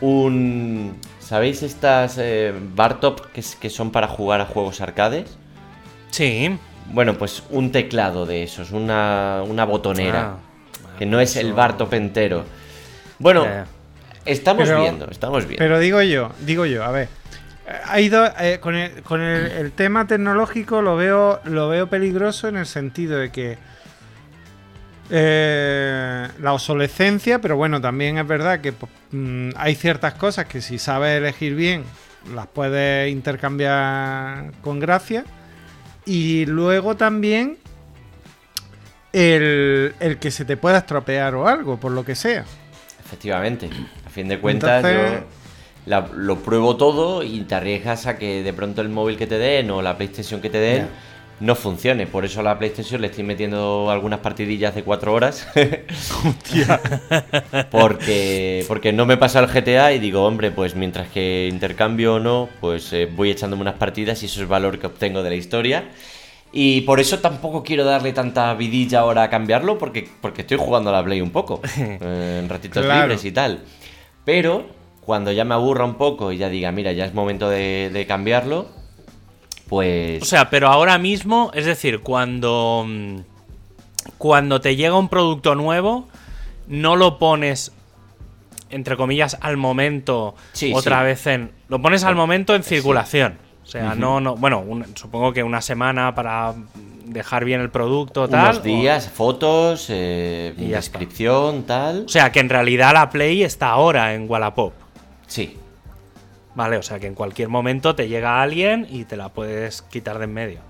un... ¿Sabéis estas eh, bar top que, es- que son para jugar a juegos arcades? Sí. Bueno, pues un teclado de esos, una, una botonera. Ah, que no es el bar top entero. Bueno. Estamos Pero- viendo, estamos viendo. Pero digo yo, digo yo, a ver. Ha ido eh, con, el, con el- el tema tecnológico lo veo lo veo peligroso en el sentido de que eh, la obsolescencia, pero bueno, también es verdad que pues, mm, hay ciertas cosas que si sabes elegir bien las puedes intercambiar con gracia y luego también el, el que se te pueda estropear o algo, por lo que sea. Efectivamente. Fin de cuentas, Entonces- yo la- lo pruebo todo y te arriesgas a que de pronto el móvil que te den o la PlayStation que te den Ya. no funcione. Por eso a la PlayStation le estoy metiendo algunas partidillas de cuatro horas. porque, porque no me pasa el GTA y digo, hombre, pues mientras que intercambio o no, pues eh, voy echándome unas partidas y eso es valor que obtengo de la historia. Y por eso tampoco quiero darle tanta vidilla ahora a cambiarlo, porque, porque estoy jugando a la Play un poco, eh, en ratitos Claro. libres y tal. Pero cuando ya me aburra un poco y ya diga, mira, ya es momento de, de cambiarlo, pues... O sea, pero ahora mismo, es decir, cuando. mm, Cuando te llega un producto nuevo, no lo pones. Entre comillas, al momento. Sí, otra sí. vez en. Lo pones al momento en Sí. circulación. O sea, no, no. Bueno, un- supongo que una semana para dejar bien el producto, tal. unos o- días, fotos, eh, Y descripción, tal. O sea, que en realidad la Play está ahora en Wallapop. Sí, Vale, o sea que en cualquier momento te llega alguien y te la puedes quitar de en medio.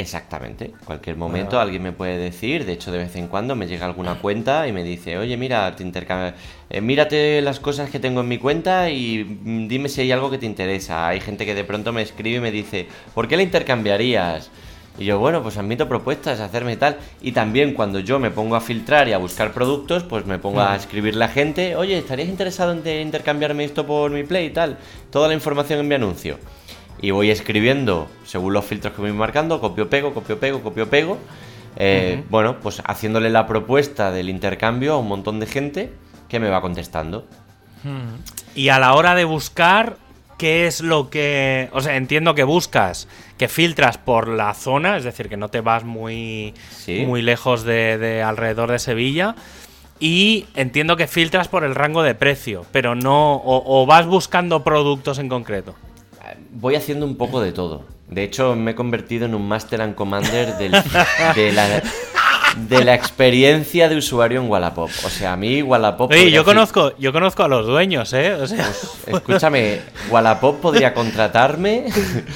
Exactamente. En cualquier momento alguien me puede decir, de hecho de vez en cuando me llega alguna cuenta y me dice, oye, mira, te intercambia- eh, mírate las cosas que tengo en mi cuenta y mm, dime si hay algo que te interesa. Hay gente que de pronto me escribe y me dice, ¿por qué la intercambiarías? Y yo, bueno, pues admito propuestas, hacerme tal. Y también cuando yo me pongo a filtrar y a buscar productos, pues me pongo a escribirle a gente, oye, ¿estarías interesado en intercambiarme esto por mi play y tal? Toda la información en mi anuncio. Y voy escribiendo según los filtros que voy marcando, copio, pego, copio, pego, copio, pego. Eh, Bueno, pues haciéndole la propuesta del intercambio a un montón de gente que me va contestando. Y a la hora de buscar, ¿qué es lo que... O sea, entiendo que buscas, que filtras por la zona, es decir, que no te vas muy, Sí. muy lejos de, de alrededor de Sevilla. Y entiendo que filtras por el rango de precio, pero no... O, o vas buscando productos en concreto. Voy haciendo un poco de todo. De hecho, me he convertido en un Master and Commander del- de, la, de la experiencia de usuario en Wallapop. O sea, a mí Wallapop... Oye, yo decir- conozco, yo conozco a los dueños, ¿eh? O sea, Escúchame, Wallapop podría contratarme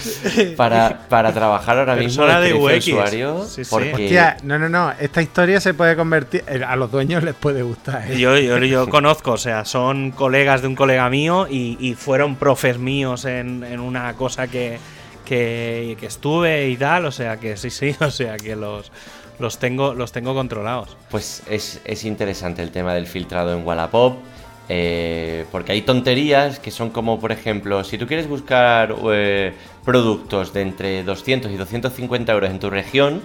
para, para trabajar ahora mismo Persona de de experiencia UX. usuario. Sí, sí. Porque Hostia, no, no, no. Esta historia se puede convertir. eh, A los dueños les puede gustar. ¿eh? Yo, yo, yo conozco, o sea, son colegas de un colega mío y, y fueron profes míos en, en una cosa que, que, que estuve y tal, o sea que sí, sí, o sea que los, los, tengo, los tengo controlados. Pues es, es interesante el tema del filtrado en Wallapop. eh, porque hay tonterías que son como, por ejemplo, si tú quieres buscar eh, productos de entre 200 y 250 euros en tu región,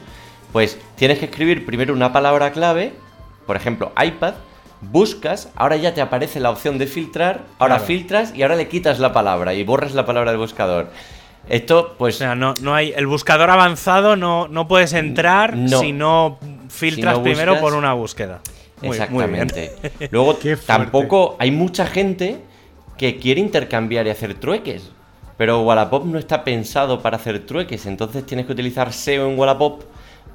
pues tienes que escribir primero una palabra clave, por ejemplo, iPad, buscas, ahora ya te aparece la opción de filtrar, ahora Claro. filtras y ahora le quitas la palabra y borras la palabra del buscador. Esto, O pues, sea, no, no hay. El buscador avanzado no, no puedes entrar No. si no filtras no primero buscas- por una búsqueda. Muy- muy bien. Exactamente. Luego tampoco hay mucha gente que quiere intercambiar y hacer trueques. Pero Wallapop no está pensado para hacer trueques, entonces tienes que utilizar SEO en Wallapop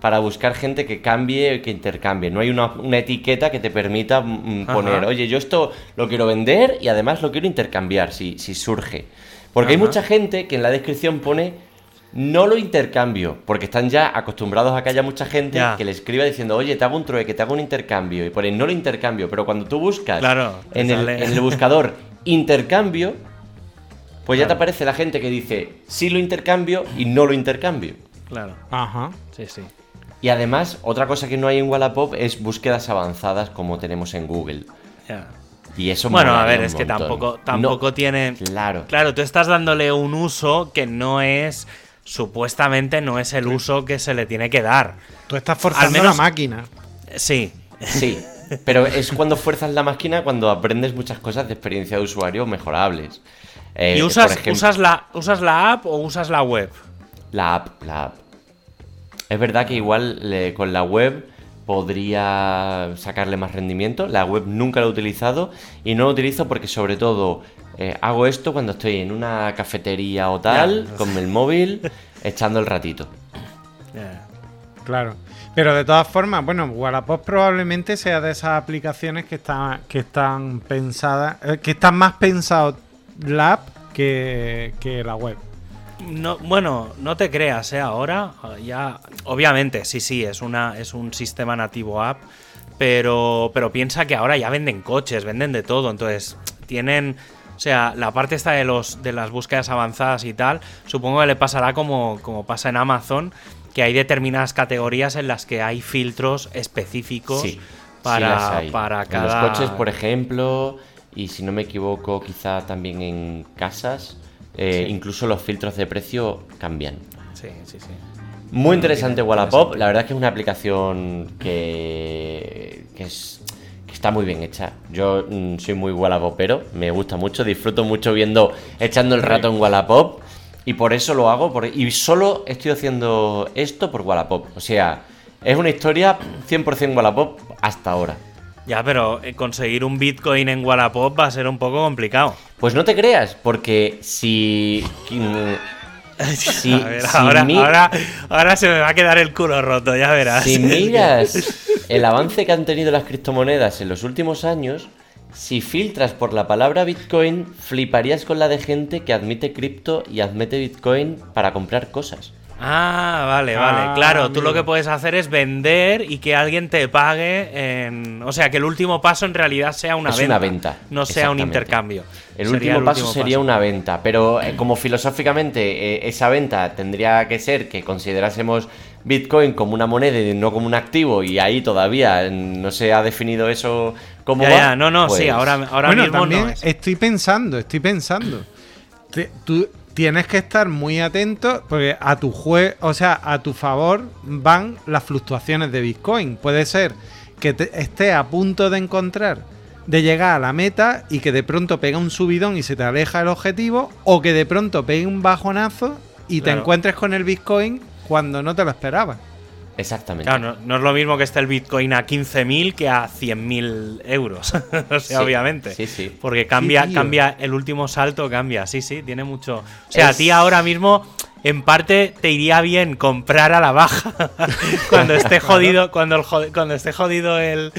para buscar gente que cambie o que intercambie. No hay una, una etiqueta que te permita mm, Ajá. poner, oye, yo esto lo quiero vender y además lo quiero intercambiar si, si surge. Porque hay mucha gente que en la descripción pone no lo intercambio, porque están ya acostumbrados a que haya mucha gente Ya. que le escriba diciendo, oye, te hago un trueque, te hago un intercambio, y ponen no lo intercambio, pero cuando tú buscas Claro, en, el, sale. en el buscador intercambio, pues ya te aparece la gente que dice sí lo intercambio y no lo intercambio. Claro. Ajá. Sí, sí. Y además, otra cosa que no hay en Wallapop es búsquedas avanzadas como tenemos en Google. Ya. Y eso Bueno, a ver, es que tampoco, No, tampoco tiene. Claro. Claro, tú estás dándole un uso que no es. Supuestamente no es el uso que se le tiene que dar. Tú estás forzando menos- la máquina. Sí. Sí, pero es cuando fuerzas la máquina cuando aprendes muchas cosas de experiencia de usuario mejorables. Eh, ¿Y usas, ejemplo, usas, la, usas la app o usas la web? La app, la app. Es verdad que igual le- con la web podría sacarle más rendimiento. La web nunca la he utilizado y no la utilizo porque sobre todo eh, hago esto cuando estoy en una cafetería o tal, con el móvil, echando el ratito. Claro. Pero de todas formas, bueno, Wallapop probablemente sea de esas aplicaciones que están, que están pensadas, eh, que están más pensados la app que, que la web. No, bueno, no te creas, ¿eh? Ahora ya, obviamente, sí, sí, es una, es un sistema nativo app, pero, pero piensa que ahora ya venden coches, venden de todo, entonces tienen, o sea, la parte esta de los, de las búsquedas avanzadas y tal, supongo que le pasará como, como pasa en Amazon, que hay determinadas categorías en las que hay filtros específicos Sí, para, sí para En cada. los coches, por ejemplo, y si no me equivoco, quizá también en casas, eh, Sí. incluso los filtros de precio cambian. Sí, sí, sí. Muy interesante Wallapop, la verdad es que es una aplicación que, que, es, que está muy bien hecha. Yo mm, soy muy Wallapopero, me gusta mucho, disfruto mucho viendo, echando el rato en Wallapop y por eso lo hago por- y solo estoy haciendo esto por Wallapop. O sea, es una historia 100% Wallapop hasta ahora. Ya, pero eh, conseguir un Bitcoin en Wallapop va a ser un poco complicado. Pues no te creas, porque si... Ver, si ahora, mi- ahora, ahora se me va a quedar el culo roto, ya verás. Si miras el avance que han tenido las criptomonedas en los últimos años, si filtras por la palabra Bitcoin, fliparías con la de gente que admite cripto y admite Bitcoin para comprar cosas. Ah, vale, Ah, vale. Claro, tú amigo. lo que puedes hacer es vender y que alguien te pague en... O sea, que el último paso en realidad sea una Es venta. una venta, No sea un intercambio. El Sería último paso último sería paso. una venta, pero eh, como filosóficamente eh, esa venta tendría que ser que considerásemos Bitcoin como una moneda y no como un activo y ahí todavía no se ha definido eso como Ya, va, ya, no, no, pues- sí, ahora, ahora bueno, mismo también no es. estoy pensando, estoy pensando. Te- tú tienes que estar muy atento porque a tu jue o sea, a tu favor van las fluctuaciones de Bitcoin. Puede ser que te- esté a punto de encontrar, de llegar a la meta y que de pronto pega un subidón y se te aleja el objetivo, o que de pronto pegue un bajonazo y te encuentres con el Bitcoin cuando no te lo esperabas. Exactamente. Claro, no, no es lo mismo que esté el Bitcoin a 15.000 que a 100.000 euros. o sea, Sí, obviamente. sí, sí. Porque cambia, Sí, cambia, el último salto cambia. Sí, sí, tiene mucho. O sea, Es- a ti ahora mismo, en parte, te iría bien comprar a la baja. cuando esté jodido, cuando, el cuando esté jodido el,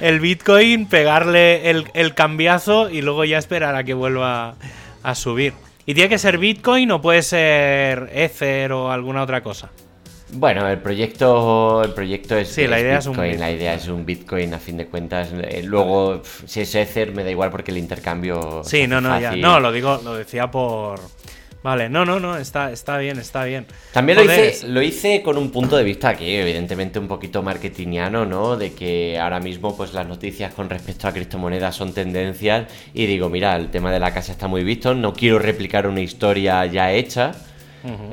el Bitcoin, pegarle el, el cambiazo y luego ya esperar a que vuelva a subir. ¿Y tiene que ser Bitcoin o puede ser Ether o alguna otra cosa? Bueno, el proyecto, el proyecto es, Sí, la idea es un Bitcoin. La idea es un Bitcoin a fin de cuentas. Eh, luego, si es Ether, me da igual porque el intercambio. Sí, no, no, ya. No, lo digo, lo decía por. Vale, no, no, no, está, está bien, está bien. También lo hice, lo hice con un punto de vista que evidentemente un poquito marketingiano, ¿no? De que ahora mismo pues las noticias con respecto a criptomonedas son tendencias y digo, mira, el tema de la casa está muy visto, no quiero replicar una historia ya hecha,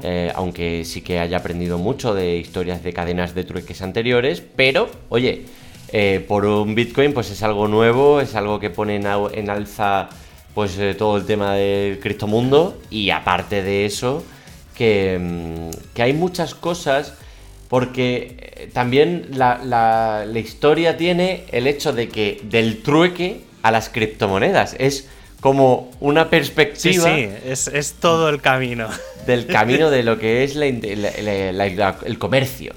Eh, aunque sí que haya aprendido mucho de historias de cadenas de trueques anteriores, pero oye, eh, por un Bitcoin pues es algo nuevo, es algo que pone en, en alza pues eh, todo el tema del criptomundo y aparte de eso que, mm, que hay muchas cosas Porque también la, la- la historia tiene el hecho de que del trueque a las criptomonedas. Es como una Sí, perspectiva sí, es, es todo el camino. del camino de lo que es la inte- la- la- la- la- el comercio.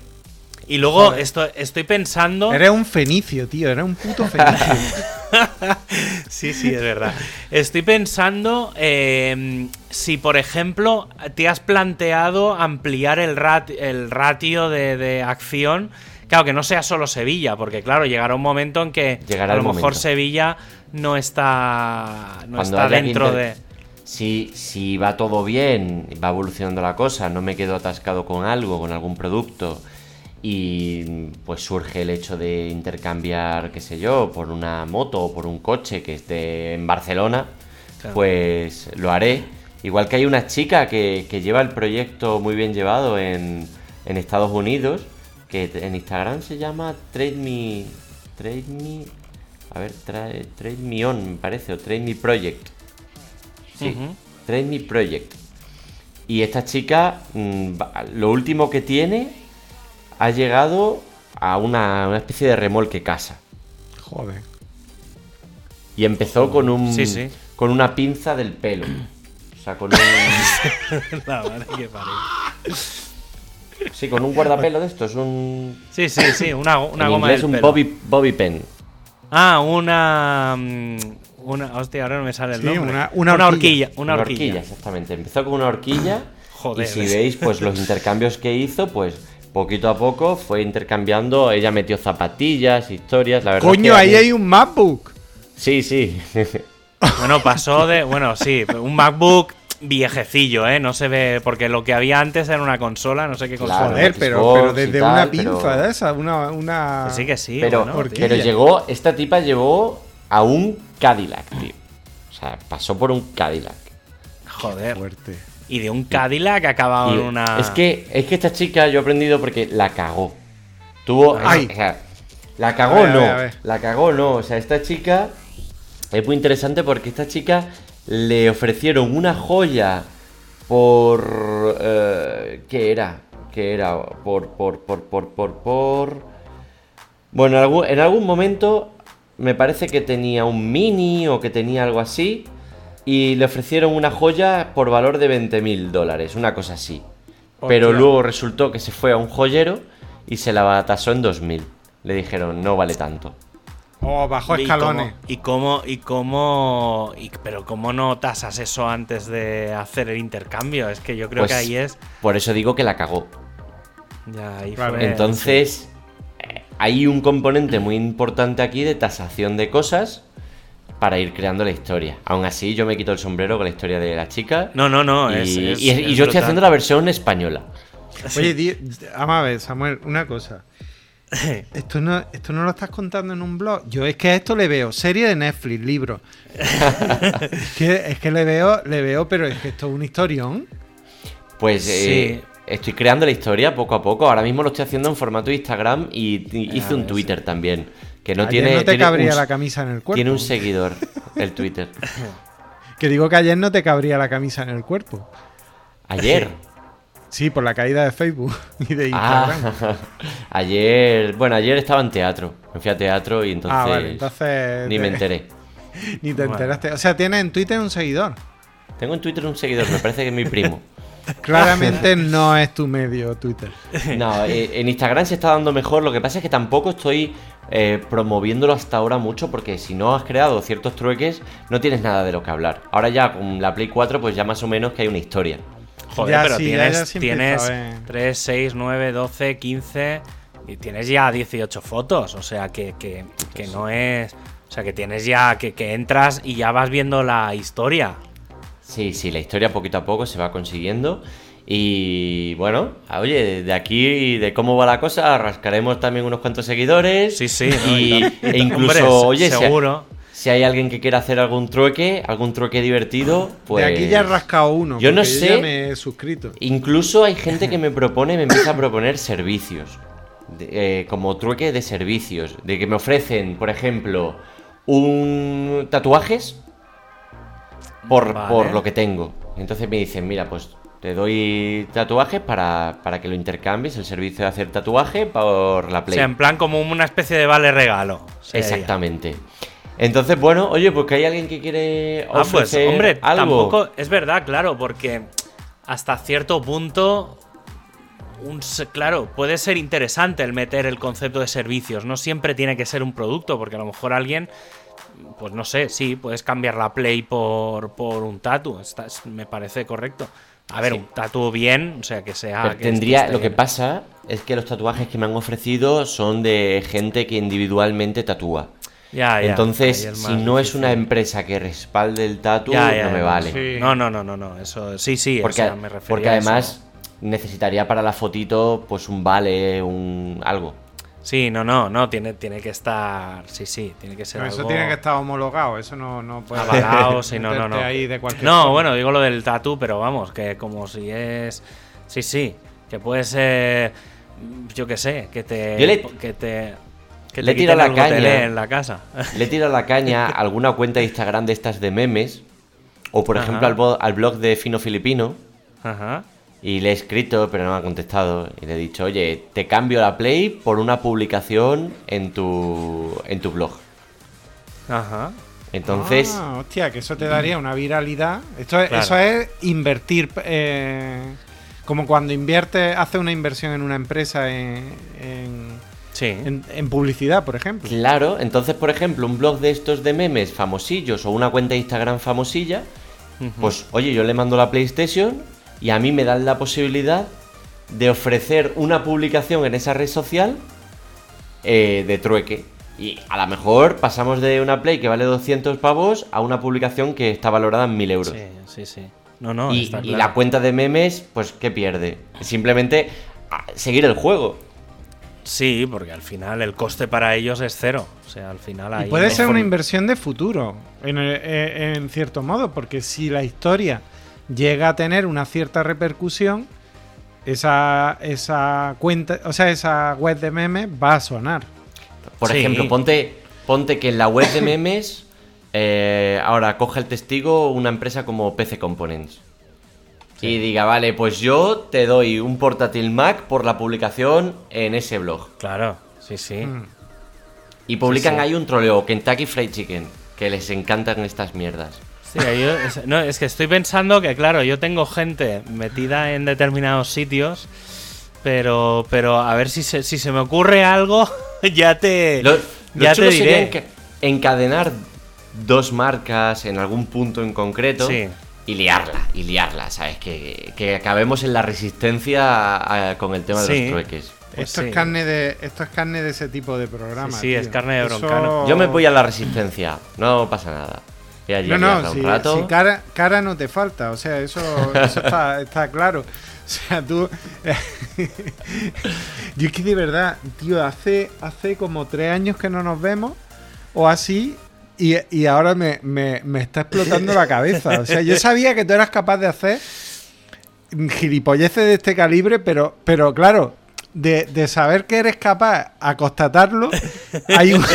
Y luego esto, estoy pensando. Eres un fenicio, tío. Eres un puto fenicio. Sí, sí, es verdad. Estoy pensando eh, si, por ejemplo, te has planteado ampliar el, rat- el ratio de, de acción. Claro, que no sea solo Sevilla, porque claro, llegará un momento en que Llegará a lo mejor momento. Sevilla no está, no está dentro de... Si, si va todo bien, va evolucionando la cosa, no me quedo atascado con algo, con algún producto, y pues surge el hecho de intercambiar, qué sé yo, por una moto o por un coche que esté en Barcelona, Claro. pues lo haré. Igual que hay una chica que, que lleva el proyecto muy bien llevado en, en Estados Unidos, que en Instagram se llama Trade Me... Trade Me... A ver, Trade, Trade Me On, me parece, o Trade Me Project. Sí, Ujú. Trade Me Project. Y esta chica, mm, lo último que tiene, ha llegado a una, una especie de remolque casa. Joder. Y empezó con un Sí, sí. con una pinza del pelo. O sea, con un, La madre que parió. Sí, con un guardapelo de estos, un Sí, sí, sí, una, una en goma inglés del un pelo. bobby bobby pen. Ah, una... mm, Una... Hostia, ahora no me sale el Sí, nombre. una- una horquilla. horquilla. Una horquilla. exactamente. Empezó con una horquilla. Joder. Y si veis, pues los intercambios que hizo, pues poquito a poco fue intercambiando. Ella metió zapatillas, historias, la verdad. Coño, que ahí hay un MacBook. Sí, sí. Bueno, pasó de. Bueno, sí, un MacBook viejecillo, ¿eh? No se ve. Porque lo que había antes era una consola, no sé qué Claro. consola. Joder, Xbox pero, pero desde tal, una pero- pinza de esa, una. una... Que sí, que sí. pero, bueno, ¿por tío. qué? pero llegó, esta tipa llegó a un Cadillac, tío. O sea, pasó por un Cadillac. Joder. Fuerte. Y de un Cadillac Y en una. Es que, es que esta chica yo he aprendido porque la cagó. Tuvo. Ay. O sea, la cagó A ver, a no. ver, a ver. La cagó no. O sea, esta chica. Es muy interesante porque esta chica le ofrecieron una joya por. eh, ¿Qué era? ¿Qué era? Por. Por. Por. Por. Por. por... Bueno, en algún, en algún momento me parece que tenía un mini o que tenía algo así. Y le ofrecieron una joya por valor de 20 mil dólares, una cosa así. Pero luego resultó que se fue a un joyero y se la tasó en 2000. Le dijeron, no vale tanto. Oh, bajo ¿Y escalones. cómo- Y cómo. Y cómo. y- pero cómo no tasas eso antes de hacer el intercambio. Es que yo creo Pues, que ahí es. Por eso digo que la cagó. Ya, ahí Claro. fue- Entonces, eh, hay un componente muy importante aquí de tasación de cosas para ir creando la historia. Aún así, yo me quito el sombrero con la historia de la chica. No, no, no. y, es- es- y- y es yo estoy haciendo la versión española. Oye, vamos a ver, Samuel, una cosa. Esto no, esto no lo estás contando en un blog. Yo es que a esto le veo serie de Netflix, libro. es, que, es que le veo, le veo, pero es que esto es un historión. Pues Sí. eh, estoy creando la historia poco a poco. Ahora mismo lo estoy haciendo en formato Instagram y, y hice un Twitter también. Que no Ayer tiene. no te tiene cabría un- la camisa en el cuerpo. Tiene un seguidor, el Twitter. Que digo que ayer no te cabría la camisa en el cuerpo. Ayer. Sí, por la caída de Facebook y de Instagram. Ah, ayer. Bueno, ayer estaba en teatro. Me fui a teatro y entonces. Ah, vale, entonces. Ni me enteré. Ni te Bueno. enteraste. O sea, tienes en Twitter un seguidor. Tengo en Twitter un seguidor, me parece que es mi primo. Claramente no es tu medio Twitter. No, eh, en Instagram se está dando mejor. Lo que pasa es que tampoco estoy eh, promoviéndolo hasta ahora mucho porque si no has creado ciertos trueques, no tienes nada de lo que hablar. Ahora ya con la Play 4, pues ya más o menos que hay una historia. Joder, Ya, pero sí, ya- ya tienes, tienes a ver. 3, 6, 9, 12, 15 y tienes ya 18 fotos. O sea, que, que- que no es... O sea, que tienes ya... Que, que entras y ya vas viendo la historia. Sí, sí, la historia poquito a poco se va consiguiendo. Y bueno, oye, de aquí, de cómo va la cosa, rascaremos también unos cuantos seguidores. Sí, sí. ¿no? Y, e incluso, Hombre, oye, seguro. Si, hay alguien que quiera hacer algún trueque, algún trueque divertido, pues. De aquí ya he rascado uno. Yo no sé- ya me he suscrito. Incluso hay gente que me propone, me empieza a proponer servicios. de- eh, como trueque de servicios. De que me ofrecen, por ejemplo, un tatuajes por, Vale. por lo que tengo. Entonces me dicen, mira, pues te doy tatuajes para, para que lo intercambies, el servicio de hacer tatuaje por la O Play. sea, en plan como una especie de vale regalo. sería. Exactamente. Entonces, bueno, oye, pues que hay alguien que quiere Ah, pues ofrecer hombre, algo. tampoco es verdad, claro, porque hasta cierto punto, un, claro, puede ser interesante el meter el concepto de servicios. No siempre tiene que ser un producto, porque a lo mejor alguien, pues no sé, sí, puedes cambiar la play por, por un tatu. Es- me parece correcto. A ver, Sí. un tatu bien, o sea, que sea. Que tendría, lo que pasa es que los tatuajes que me han ofrecido son de gente que individualmente tatúa. Ya, ya, Entonces, si no es una empresa que respalde el tatu, Ya, ya, no me vale. sí. No, no, no, no, no, eso sí, sí, Porque, o sea, me refería porque además necesitaría para la fotito pues un vale, un algo. Sí, no, no, no, tiene, tiene que estar. Sí, sí, tiene que ser Pero eso algo tiene que estar homologado, eso no, no puede avalado, sí, no, no, no. ahí de cualquier no, forma. bueno, digo lo del tatu, pero vamos, que como si es. Sí, sí, que puede ser. Yo qué sé, que te. Le- que te. Que le quiten la caña. en la casa. Le he tirado la caña a alguna cuenta de Instagram de estas de memes, o por Ajá. ejemplo al, bo- al blog de Fino Filipino, Ajá. y le he escrito, pero no me ha contestado, y le he dicho, oye, te cambio la play por una publicación en tu, en tu blog. Ajá. Entonces, Ah, hostia, que eso te daría una viralidad. Esto es, Claro. Eso es invertir. eh, como cuando inviertes, hace una inversión en una empresa en, en, Sí. en- en publicidad, por ejemplo. claro, entonces por ejemplo, un blog de estos de memes famosillos o una cuenta de Instagram famosilla. Pues oye, yo le mando la PlayStation y a mí me dan la posibilidad de ofrecer una publicación en esa red social eh, de trueque. Y a lo mejor pasamos de una Play que vale 200 pavos a una publicación que está valorada en 1000 euros. Sí, sí, sí. No, no, y, está y claro. la cuenta de memes, pues ¿qué pierde? Simplemente seguir el juego. Sí, porque al final el coste para ellos es cero. O sea, al final Y ahí. puede ser una inversión de futuro, en, el- eh, en cierto modo, porque si la historia llega a tener una cierta repercusión, esa, esa cuenta, o sea, esa web de memes va a sonar. Por Sí. ejemplo, ponte, ponte que en la web de memes eh, ahora coge el testigo una empresa como PC Components. Y diga, vale, pues yo te doy un portátil Mac por la publicación en ese blog. Claro, sí, sí. Mm. Y publican sí. ahí un troleo, Kentucky Fried Chicken, que les encantan estas mierdas. Sí, yo- es, no, es que estoy pensando que, claro, yo tengo gente metida en determinados sitios, pero, pero a ver si se, si se me ocurre algo, ya te, Lo, lo ya te diré. enca- encadenar dos marcas en algún punto en concreto Sí. Y liarla, y liarla, ¿sabes? Que, que acabemos en la resistencia a- a- con el tema de Sí. los trueques. Pues esto, sí. es carne de, esto es carne de ese tipo de programa. Sí, sí, es carne de Eso- broncano. Yo me voy a la resistencia, no pasa nada. No, no, un si, rato. si cara, cara no te falta, o sea, eso, eso está, está claro. O sea, tú... Yo es que de verdad, tío, hace, hace como tres años que no nos vemos, o así, y, y ahora me, me- me está explotando la cabeza. O sea, yo sabía que tú eras capaz de hacer gilipolleces de este calibre, pero, pero claro, de, de saber que eres capaz a constatarlo, hay un,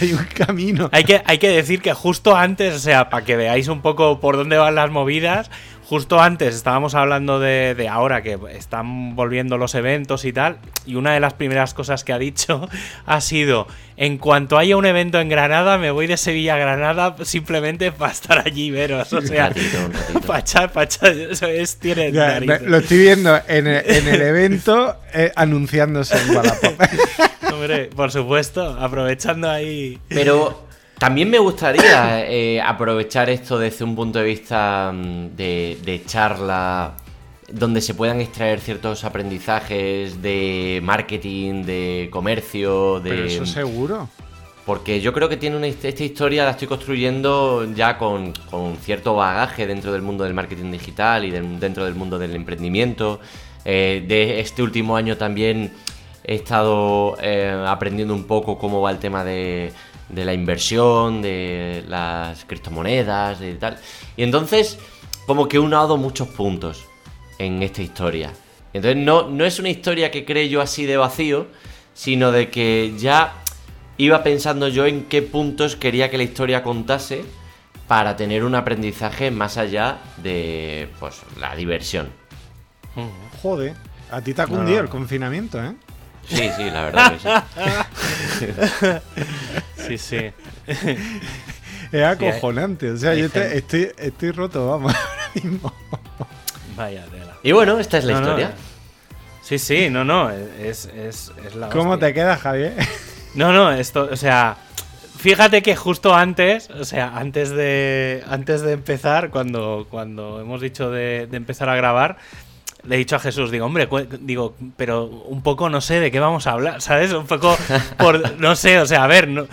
hay un camino. Hay que, hay que decir que justo antes, o sea, para que veáis un poco por dónde van las movidas, justo antes estábamos hablando de, de ahora que están volviendo los eventos y tal, y una de las primeras cosas que ha dicho ha sido, en cuanto haya un evento en Granada, me voy de Sevilla a Granada simplemente para estar allí y veros. O sea, para echar, eso es, tiene Ya, lo estoy viendo en el, en el evento eh, anunciándose en Wallapop. Hombre, por supuesto, aprovechando ahí... Pero también me gustaría eh, aprovechar esto desde un punto de vista mm, de, de charla, donde se puedan extraer ciertos aprendizajes de marketing, de comercio, de... Pero eso seguro. Porque yo creo que tiene una, esta historia la estoy construyendo ya con, con cierto bagaje dentro del mundo del marketing digital y del- dentro del mundo del emprendimiento. Eh, de este último año también he estado eh, aprendiendo un poco cómo va el tema de, de la inversión, de las criptomonedas y tal. Y entonces, como que he unado muchos puntos en esta historia. Entonces, no, no es una historia que cree yo así de vacío, sino de que ya iba pensando yo en qué puntos quería que la historia contase para tener un aprendizaje más allá de pues, la diversión. Joder, a ti te ha cundido el confinamiento, ¿eh? Sí, sí, la verdad que sí. sí, sí. Es acojonante, o sea, yo estoy, estoy roto, vamos, ahora mismo. Vaya tela. Y bueno, esta es la historia. Sí, sí, no, no, es, es, es la ¿Cómo te queda, Javier? No, no, esto, o sea, fíjate que justo antes, o sea, antes de, antes de empezar, cuando, cuando hemos dicho de, empezar a grabar, le he dicho a Jesús, digo, hombre, digo, pero un poco no sé de qué vamos a hablar, ¿sabes? Un poco por, no sé, o sea, a ver, no,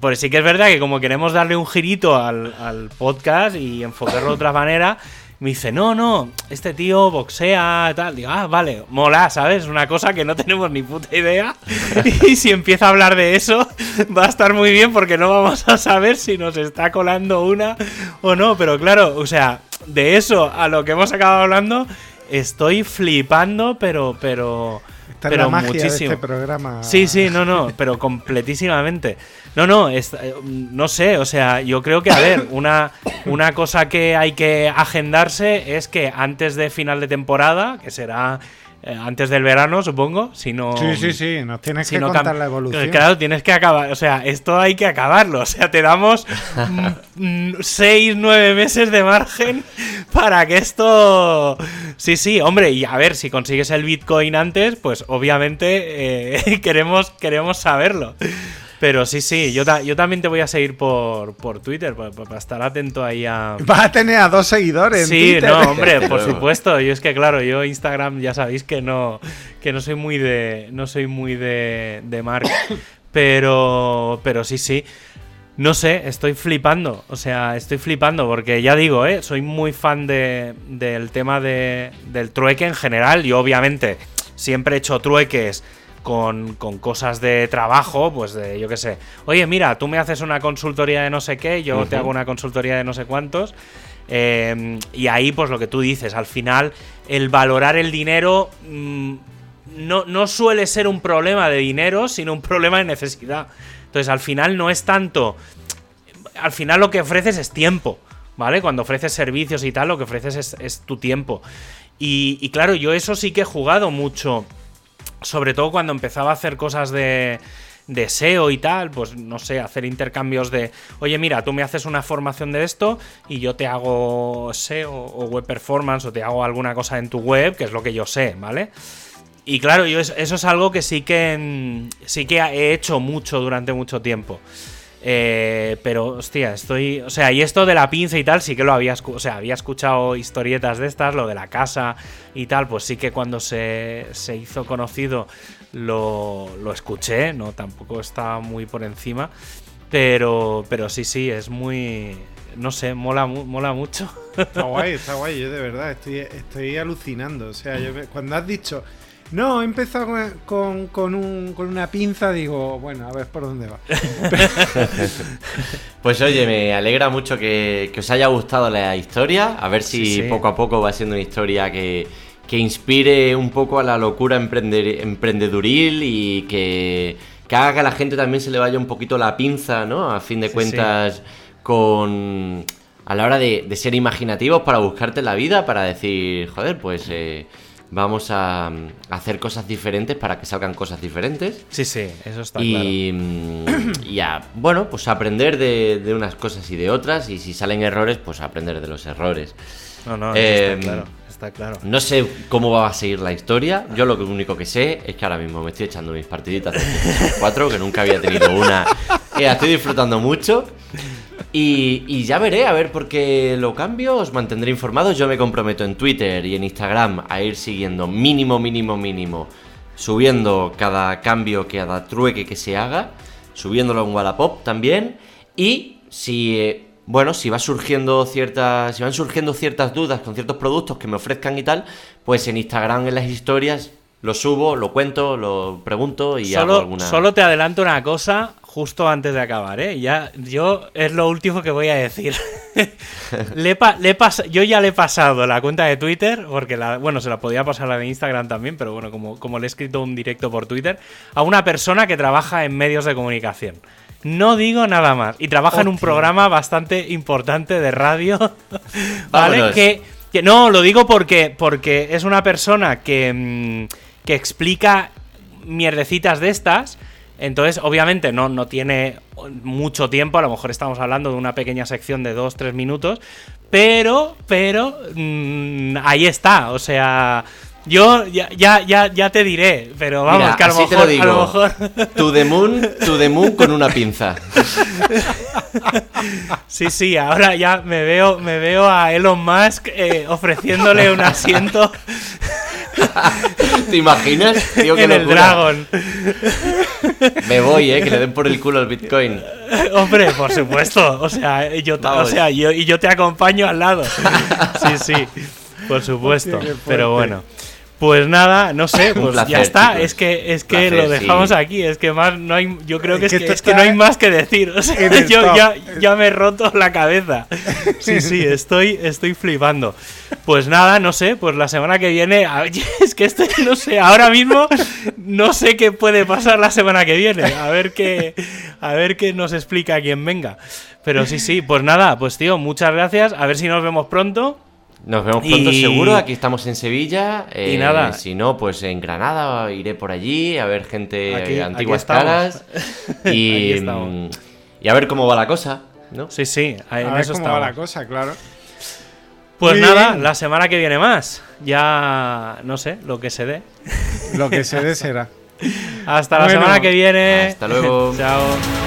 pues sí que es verdad que como queremos darle un girito al, podcast y enfocarlo de otra manera, me dice, no, no, este tío boxea, tal. Digo, ah, vale, mola, ¿sabes? Una cosa que no tenemos ni puta idea. y si empieza a hablar de eso, va a estar muy bien porque no vamos a saber si nos está colando una o no. Pero claro, o sea, de eso a lo que hemos acabado hablando, estoy flipando, pero, pero pero muchísimo. este programa. Sí, sí, no, no, pero completísimamente. No, no, eh, no sé, o sea, yo creo que, a ver, una, una cosa que hay que agendarse es que antes de final de temporada, que será eh, antes del verano, supongo. Si no, sí, sí, sí, nos tienes que contar la evolución. Claro, tienes que acabar. O sea, esto hay que acabarlo. O sea, te damos 6, 9 meses de margen para que esto. Sí, sí, hombre, y a ver, si consigues el Bitcoin antes, pues obviamente eh, queremos, queremos saberlo. Pero sí, sí, yo, yo también te voy a seguir por, por Twitter, para, estar atento ahí a... Vas a tener a dos seguidores. Sí, no, hombre, por supuesto. Yo es que, claro, yo Instagram ya sabéis que no, que no soy muy de, no soy muy de, de marca. Pero, pero sí, sí. No sé, estoy flipando. O sea, estoy flipando porque ya digo, ¿eh? soy muy fan de, del tema de, del trueque en general. Y obviamente siempre he hecho trueques con, cosas de trabajo, pues de, yo qué sé, oye, mira, tú me haces una consultoría de no sé qué, yo te hago una consultoría de no sé cuántos. Em, y ahí, pues lo que tú dices, al final, el valorar el dinero mm, no, no suele ser un problema de dinero, sino un problema de necesidad. Entonces, al final no es tanto. Al final lo que ofreces es tiempo, ¿vale? Cuando ofreces servicios y tal, lo que ofreces es, tu tiempo. Y, y, claro, yo eso sí que he jugado mucho sobre todo cuando empezaba a hacer cosas de, de SEO y tal, pues no sé, hacer intercambios de, oye, mira, tú me haces una formación de esto y yo te hago SEO o web performance o te hago alguna cosa en tu web, que es lo que yo sé, ¿vale? Y claro, yo eso es algo que sí que sí que he hecho mucho durante mucho tiempo. Eh, pero, hostia, estoy. O sea, y esto de la pinza y tal, sí que lo había. O sea, había escuchado historietas de estas, lo de la casa y tal, pues sí que cuando se, se hizo conocido lo, lo escuché, ¿no? Tampoco estaba muy por encima. Pero, pero sí, sí, es muy. No sé, mola, mola mucho. Está guay, está guay. Yo de verdad estoy, estoy alucinando. O sea, yo cuando has dicho no, he empezado con, con, una pinza, digo, bueno, a ver por dónde va. pues oye, me alegra mucho que, os haya gustado la historia, a ver si poco a poco va siendo una historia que, inspire un poco a la locura emprendeduril y que, haga que a la gente también se le vaya un poquito la pinza, ¿no? A fin de cuentas, con a la hora de, ser imaginativos para buscarte la vida, para decir, joder, pues... Eh, vamos a, hacer cosas diferentes para que salgan cosas diferentes. Sí, sí, eso está y, claro. Y a, bueno, pues aprender de, unas cosas y de otras, y si salen errores, pues aprender de los errores. No, no, está em, claro. Está claro. No sé cómo va a seguir la historia. Yo lo único que sé es que ahora mismo me estoy echando mis partiditas de 4, que nunca había tenido una. Y estoy disfrutando mucho. Y, ya veré, a ver, porque lo cambio, os mantendré informados. Yo me comprometo en Twitter y en Instagram a ir siguiendo mínimo, mínimo, mínimo, subiendo cada cambio, cada trueque que se haga, subiéndolo en Wallapop también. Y si, eh, bueno, si va surgiendo ciertas, si van surgiendo ciertas dudas con ciertos productos que me ofrezcan y tal, pues en Instagram en las historias lo subo, lo cuento, lo pregunto y hago alguna. Solo te adelanto una cosa, justo antes de acabar, ¿eh? Ya, yo es lo último que voy a decir. le, le yo ya le he pasado la cuenta de Twitter, porque la, bueno, se la podía pasar la de Instagram también, pero bueno, como, como le he escrito un directo por Twitter, a una persona que trabaja en medios de comunicación. No digo nada más. Y trabaja en un programa bastante importante de radio. ¿Vale? Vámonos. Que, que no, lo digo porque, porque es una persona que, mm, que explica mierdecitas de estas. Entonces, obviamente, no, no tiene mucho tiempo. A lo mejor estamos hablando de una pequeña sección de 2-3 minutos. Pero, pero, mm, ahí está. O sea, yo ya, ya, ya, ya te diré. Pero vamos, Mira, que a lo mejor. lo digo. A lo mejor To the moon, to the moon con una pinza. Sí, sí, ahora ya me veo, me veo a Elon Musk eh, ofreciéndole un asiento ¿Te imaginas? Tío, en el. Dragon. Me voy, eh, que le den por el culo al Bitcoin. Hombre, por supuesto. O sea, yo, te- o sea, yo, y yo te acompaño al lado. Sí, sí, por supuesto. Hostia, Pero bueno. Pues nada, no sé, pues placer, ya está. chicos. Es que, es que Placer, lo dejamos sí. aquí. Es que más no hay. Yo creo que Es es, que esto es no hay más que decir. O sea, yo top. ya, ya me he roto la cabeza. Sí, sí, estoy, estoy flipando. Pues nada, no sé, pues la semana que viene. Es que estoy, no sé, ahora mismo no sé qué puede pasar la semana que viene. A ver qué, a ver qué nos explica quien venga. Pero sí, sí, pues nada, pues tío, muchas gracias. A ver si nos vemos pronto. Nos vemos pronto Y- seguro, aquí estamos en Sevilla. Y eh, nada. Si no, pues en Granada iré por allí a ver gente, Aquí- antiguas aquí caras. Y, y a ver cómo va la cosa, ¿no? Sí, sí, en A ver eso cómo va la cosa, claro. Pues Muy nada, bien. la semana que viene más. Ya no sé, lo que se dé. Lo que se dé será. Hasta la Bueno. semana que viene. Hasta luego. Chao.